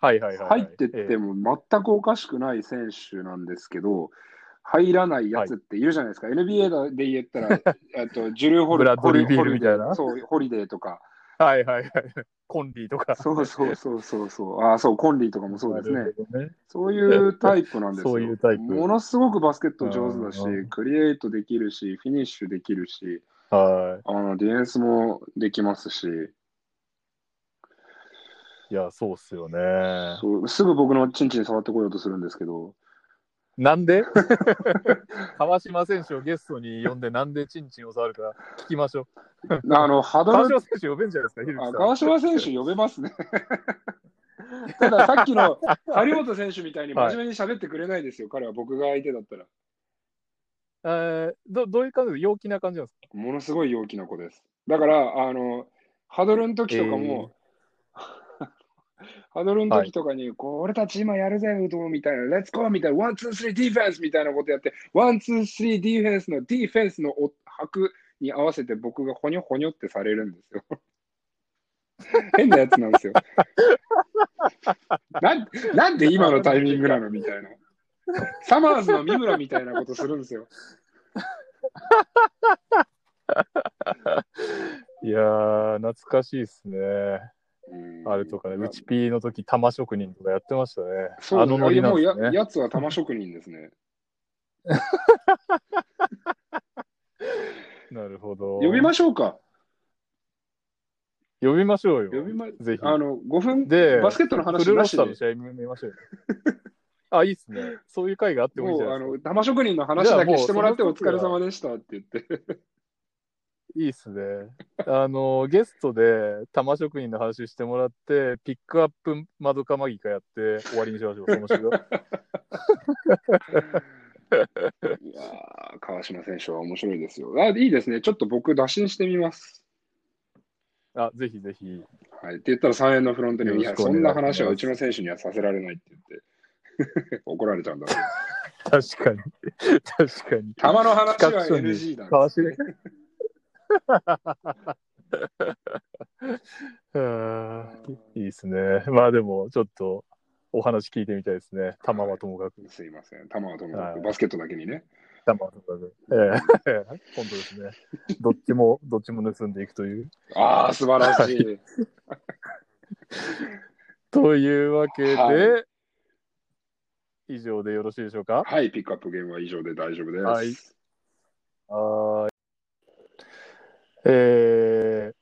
はいはいはい、はい。入ってってえも全くおかしくない選手なんですけど、入らないやつっているじゃないですか。NBA で言ったら、と、ジュルー・ホリデー、ブラッドリー・ビールみたいなそう、ホリデーとか。えはいはいはい。コンリーとか。そうそうそうそうそう。ああ、そう、コンリーとかもそうですねね。そういうタイプなんですよ。そういうタイプものすごくバスケット上手だしクリエイトできるし、フィニッシュできるし、はあのディフェンスもできますし、い。いや、そうっすよね。そうすぐ僕のチンチン触ってこようとするんですけど、なんで？川島選手をゲストに呼んで、なんでチンチンを触るか聞きましょう。あの、ハド川ル島選手呼べんじゃないですか、川島選手呼べますね。たださっきの張本選手みたいに真面目に喋ってくれないですよ、彼は僕が相手だったら。えー、どどういう感じで陽気な感じなんですか？ものすごい陽気な子です。だから、あの、ハドルの時とかも、ハドルの時とかに、こう俺たち今やるぜ、ウドみたいな、 Let's go みたいな、 one, two, three, defense みたいなことやって、 one, two, three, defense の defense のお拍に合わせて僕がほにょほにょってされるんですよ。変なやつなんですよ。なんなんで今のタイミングなのみたいな。サマーズの三村みたいなことするんですよ。いやー、懐かしいっすね。うんあれとかね、うちピーの時、玉職人とかやってましたね。そうですあのノリなんもうや。やつは玉職人ですね。なるほど。呼びましょうか。呼びましょうよ。呼びまぜひ。あの5分でバスケットの話なしで試合見ましょうよ。あ、いいっすね。そういう会があってもいいじもうあゃないですか。の玉職人の話だけしてもらってお疲れ様でしたって言って。いいっすね。あの、ゲストで玉職人の話してもらって、ピックアップマドカマギカやって終わりにしましょう。いやー川島選手は面白いですよ。あいいですね。ちょっと僕打診してみます。あ、ぜひぜひ。はい。って言ったら3円のフロントに、いや、そんな話はうちの選手にはさせられないって言って。怒られちゃうんだろう。確かに。確かに。球の話は NG だ。川島う んいいですね。まあでも、ちょっとお話聞いてみたいですね。玉はともかく。すいません。球はともかはいく、バスケットだけにね。玉はともかく。ええ 本当ですね。どっちも、どっちも盗んでいくという。ああ、素晴らしい。というわけで、は以上でよろしいでしょうか？はい、ピックアップゲームは以上で大丈夫です。はいはーい。えー、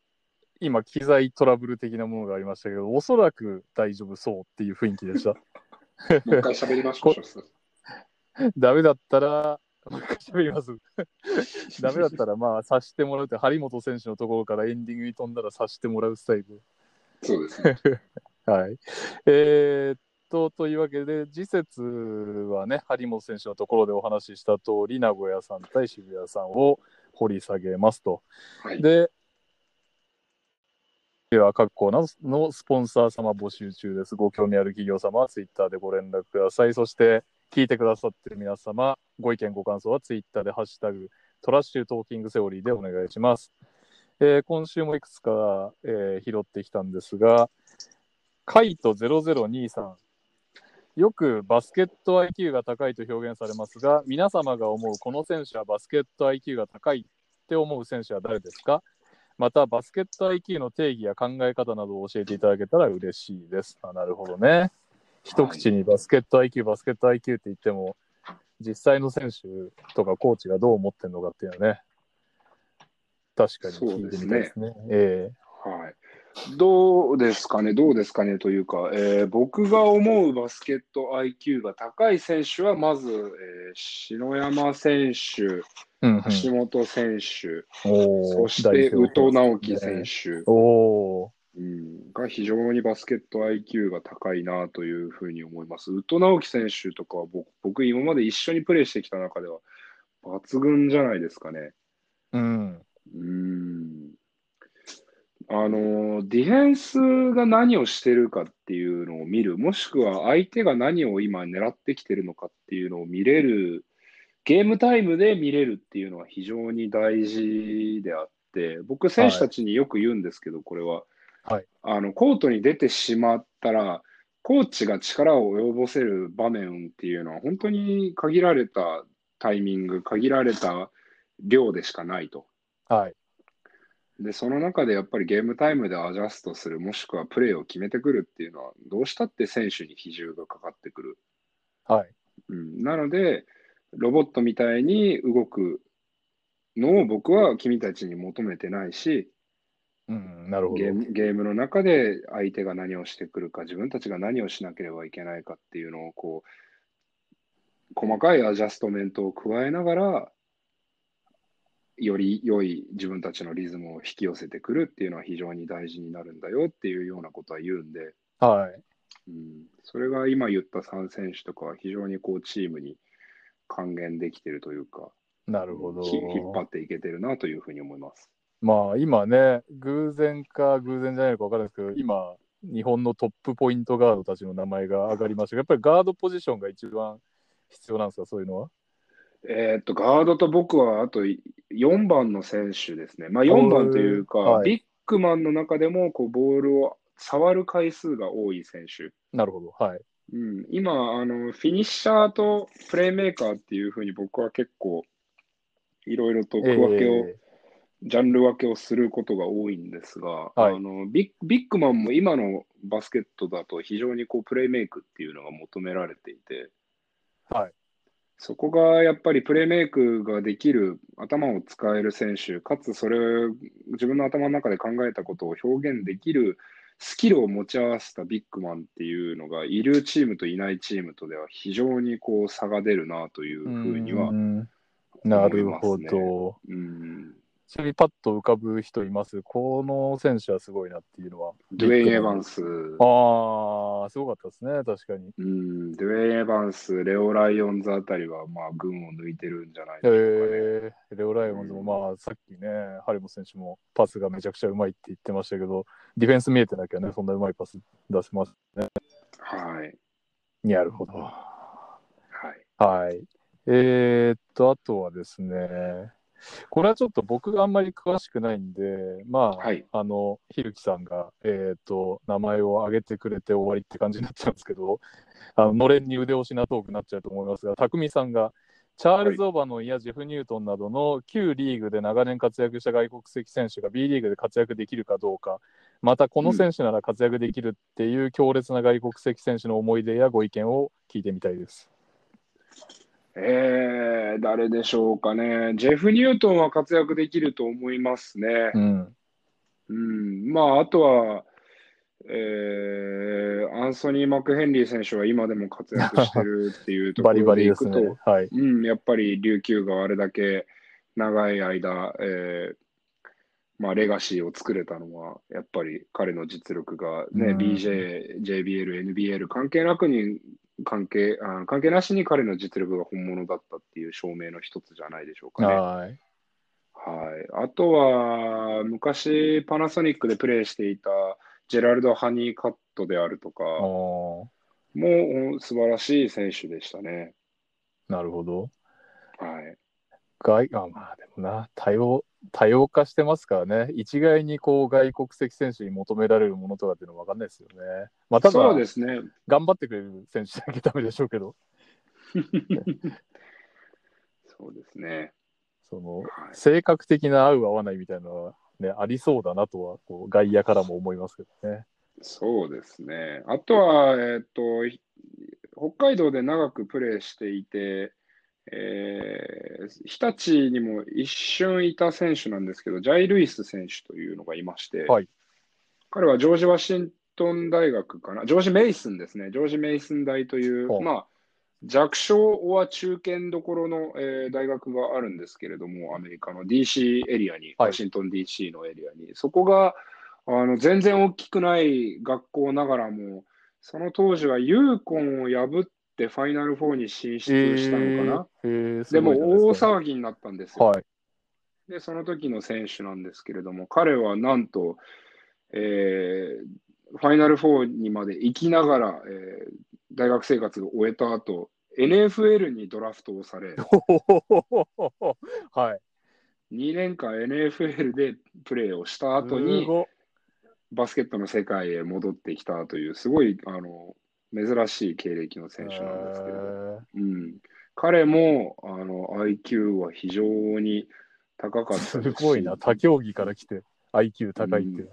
今、機材トラブル的なものがありましたけど、おそらく大丈夫そうっていう雰囲気でした。もう一回喋りましょう。ダメだったら、もう一回喋ります。ダメだったら、まあ、さしてもらうって、張本選手のところからエンディングに飛んだらさしてもらうスタイル。そうですね。はい。えーっと、というわけで、次節はね、張本選手のところでお話しした通り、名古屋さん対渋谷さんを掘り下げますと。はい。で、では各コーナーのスポンサー様募集中です。ご興味ある企業様はツイッターでご連絡ください。そして、聞いてくださっている皆様、ご意見、ご感想はツイッターでハッシュタグ、トラッシュトーキングセオリーでお願いします。えー今週もいくつか、えー拾ってきたんですが、カイト0023。よくバスケット IQ が高いと表現されますが、皆様が思うこの選手はバスケット IQ が高いって思う選手は誰ですか？また、バスケット IQ の定義や考え方などを教えていただけたら嬉しいです。あなるほどね。一口にバスケット IQ、バスケット IQ って言っても、実際の選手とかコーチがどう思ってるのかっていうのはね、確かに聞いてみたいですね。えはい。どうですかね、どうですかね？というか、えー僕が思うバスケット IQ が高い選手は、まず、えー篠山選手、えうんうん。橋本選手、そして宇都直樹選手、おー。うん、が非常にバスケット IQ が高いなというふうに思います。宇都直樹選手とかは僕、僕今まで一緒にプレーしてきた中では抜群じゃないですかね。うん。うんあのディフェンスが何をしてるかっていうのを見る、もしくは相手が何を今狙ってきてるのかっていうのを見れる、ゲームタイムで見れるっていうのは非常に大事であって、僕、選手たちによく言うんですけど、これは、はいあのコートに出てしまったら、コーチが力を及ぼせる場面っていうのは、本当に限られたタイミング、限られた量でしかないと。はい。で、その中でやっぱりゲームタイムでアジャストする、もしくはプレーを決めてくるっていうのは、どうしたって選手に比重がかかってくる。はい。うん、なので、ロボットみたいに動くのを僕は君たちに求めてないし、うん、なるほど。ゲームゲームの中で相手が何をしてくるか、自分たちが何をしなければいけないかっていうのをこう、細かいアジャストメントを加えながら、より良い自分たちのリズムを引き寄せてくるっていうのは非常に大事になるんだよっていうようなことは言うんで、はい。うん、それが今言った3選手とかは非常にこうチームに還元できてるというか、なるほど。ひ引っ張っていけてるなというふうに思います。まあ今ね、偶然か偶然じゃないのか分からないですけど、今、日本のトップポイントガードたちの名前が上がりましたが、やっぱりガードポジションが一番必要なんですか、そういうのは？えーっと、ガードと僕はあと4番の選手ですね。まあ4番というか、はいビッグマンの中でもこうボールを触る回数が多い選手。なるほど。はい。うん、今あの、フィニッシャーとプレーメーカーっていうふうに僕は結構いろいろと区分けを、えジャンル分けをすることが多いんですが、はいあのビッビッグマンも今のバスケットだと非常にこうプレーメイクっていうのが求められていて、はい。そこがやっぱりプレーメイクができる、頭を使える選手、かつそれを自分の頭の中で考えたことを表現できるスキルを持ち合わせたビッグマンっていうのが、いるチームといないチームとでは非常にこう差が出るなというふうにはう、んなるほど。うん、ちにパッと浮かぶ人います？この選手はすごいなっていうのは。ドゥエイン・エヴァンス。ス、ああ、すごかったですね、確かに。うん、ドゥエイン・エヴァンス、レオ・ライオンズあたりは、まあ、群を抜いてるんじゃないでしょうかね。えー、レオ・ライオンズも、まあ、さっきね、ハリモ選手もパスがめちゃくちゃうまいって言ってましたけど、ディフェンス見えてなきゃね、そんなうまいパス出せますね。はい。なるほど。はい。はい。えー、っと、あとはですね、これはちょっと僕があんまり詳しくないんで、まあ、はい。あの、ひるきさんが、えーっと、名前を挙げてくれて終わりって感じになっちゃうんですけど、あの、のれんに腕押しなトークになっちゃうと思いますが、匠さんが、チャールズ・オバノンやジェフ・ニュートンなどの旧リーグで長年活躍した外国籍選手が B リーグで活躍できるかどうか、またこの選手なら活躍できるっていう強烈な外国籍選手の思い出やご意見を聞いてみたいです。えー、誰でしょうかね。ジェフ・ニュートンは活躍できると思いますね。うん。うん、まあ、あとは、えーアンソニー・マクヘンリー選手は今でも活躍してるっていうとこバリバろでいくと。はい。うん、やっぱり琉球があれだけ長い間、えーまあ、レガシーを作れたのは、やっぱり彼の実力が、ねうん BJ、JBL、NBL 関係なくに関係あ関係なしに彼の実力が本物だったっていう証明の一つじゃないでしょうかね。はい。はい、あとは、昔、パナソニックでプレーしていたジェラルド・ハニーカットであるとか、もう素晴らしい選手でしたね。なるほど。はい、外あまあでもな、多様、多様化してますからね、一概にこう外国籍選手に求められるものとかっていうのは分かんないですよね。まあ、ただ、そうですね。頑張ってくれる選手だけダメでしょうけど、そうですね。そのはい性格的な合う合わないみたいなのは、ね、ありそうだなとはこう外野からも思いますけどね。そうですね。あとは、えっ、と、ひ北海道で長くプレーしていて、えー日立にも一瞬いた選手なんですけど、ジャイ・ルイス選手というのがいまして、はい。彼はジョージ・ワシントン大学かな、ジョージ・メイスンですね、ジョージ・メイスン大という、まあ、弱小は中堅どころの、えー大学があるんですけれども、アメリカの DC エリアに、はい。ワシントン DC のエリアに、そこがあの全然大きくない学校ながらも、その当時はユーコンを破ってファイナル4に進出したのかな？えーえーすでも大騒ぎになったんですよ。はい。で、その時の選手なんですけれども、彼はなんと、えーファイナル4にまで行きながら、えー大学生活を終えた後、NFL にドラフトをされ、はい。2年間 NFL でプレーをした後にバスケットの世界へ戻ってきたという、すごいあの珍しい経歴の選手なんですけれど、うん、彼もあの IQ は非常に高かったですごいな、他競技から来て IQ 高いっていう。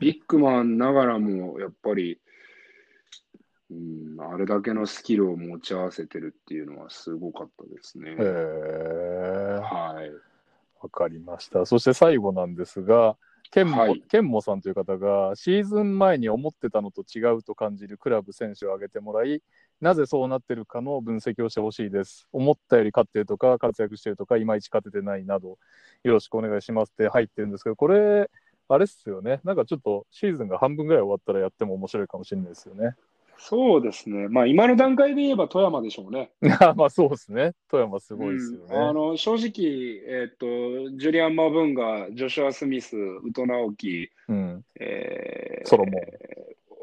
ビッグマンながらも、やっぱり、うん、あれだけのスキルを持ち合わせてるっていうのはすごかったですね。はい。わかりました。そして最後なんですが、ケンモ,、はいケンモさんという方が、シーズン前に思ってたのと違うと感じるクラブ選手を挙げてもらい、なぜそうなってるかの分析をしてほしいです。思ったより勝ってるとか、活躍してるとか、いまいち勝ててないなど、よろしくお願いしますって入ってるんですけど、これ、あれっすよね。なんかちょっとシーズンが半分ぐらい終わったらやっても面白いかもしれないですよね。そうですね。まあ、今の段階で言えば富山でしょうね。まあそうですね。富山すごいですよね。うんあの正直、えっと、ジュリアン・マブンガ、ジョシュア・スミス、宇都直樹、うん。えーソロモン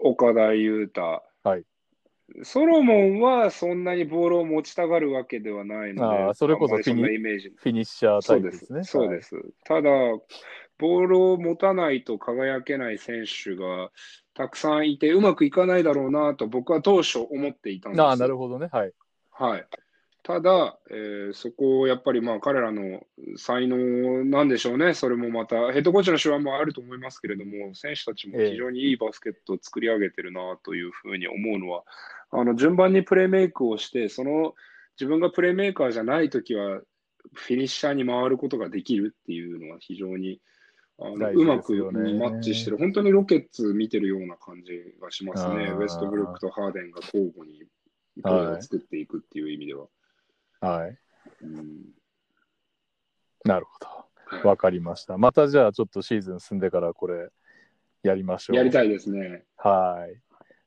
岡田裕太、はいソロモンはそんなにボールを持ちたがるわけではないので、それこそフィニイメージ。フィニッシャータそうでイプですすね。。そうです。ただ、ボールを持たないと輝けない選手がたくさんいて、うまくいかないだろうなと僕は当初思っていたんです。ああ、なるほどね。はい。はい。ただ、えーそこをやっぱりまあ彼らの才能なんでしょうね、それもまた、ヘッドコーチの手腕もあると思いますけれども、選手たちもええ非常にいいバスケットを作り上げてるなというふうに思うのは、あの順番にプレーメイクをして、その自分がプレーメーカーじゃないときは、フィニッシャーに回ることができるっていうのは非常にあのうまくマッチしてる、本当にロケッツ見てるような感じがしますね、ウェストブルックとハーデンが交互にプレーを作っていくっていう意味では。はい。うんなるほど。はいわかりました。またじゃあちょっとシーズン進んでからこれやりましょう。やりたいですね。はい。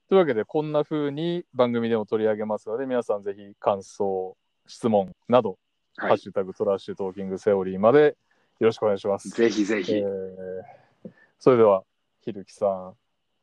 というわけでこんな風に番組でも取り上げますので皆さんぜひ感想、質問など、ハはい。ッシュタグトラッシュトーキングセオリーまでよろしくお願いします。ぜひぜひ。えーそれでは、ひるきさん、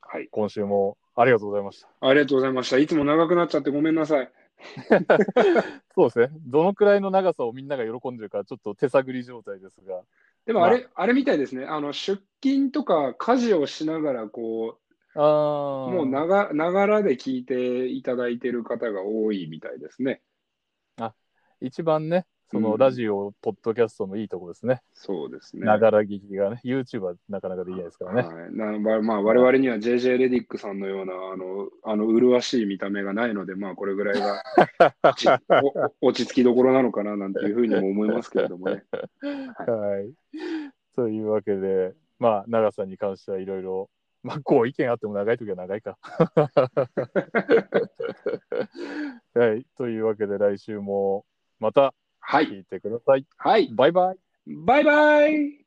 はい。今週もありがとうございました。ありがとうございました。いつも長くなっちゃってごめんなさい。そうですね。どのくらいの長さをみんなが喜んでるか、ちょっと手探り状態ですが。でもあれ、あれみたいですね。あの出勤とか家事をしながら、こああ。う、もうながながらで聞いていただいてる方が多いみたいですね。一番ね、そのラジオ、うん、ポッドキャストのいいとこですね。そうですね。ながら聞きがね、YouTube はなかなかできないですからね。はい、なまあ、我々には JJ レディックさんのような、あの、あの麗しい見た目がないので、まあ、これぐらいが 落ち着きどころなのかななんていうふうにも思いますけれどもね。はい。というわけで、まあ、長さに関してはいろいろまあ、こう意見あっても長い時は長いか。はい。というわけで来週もまたはい。聞いてください。はい。バイバイ。バイバイ。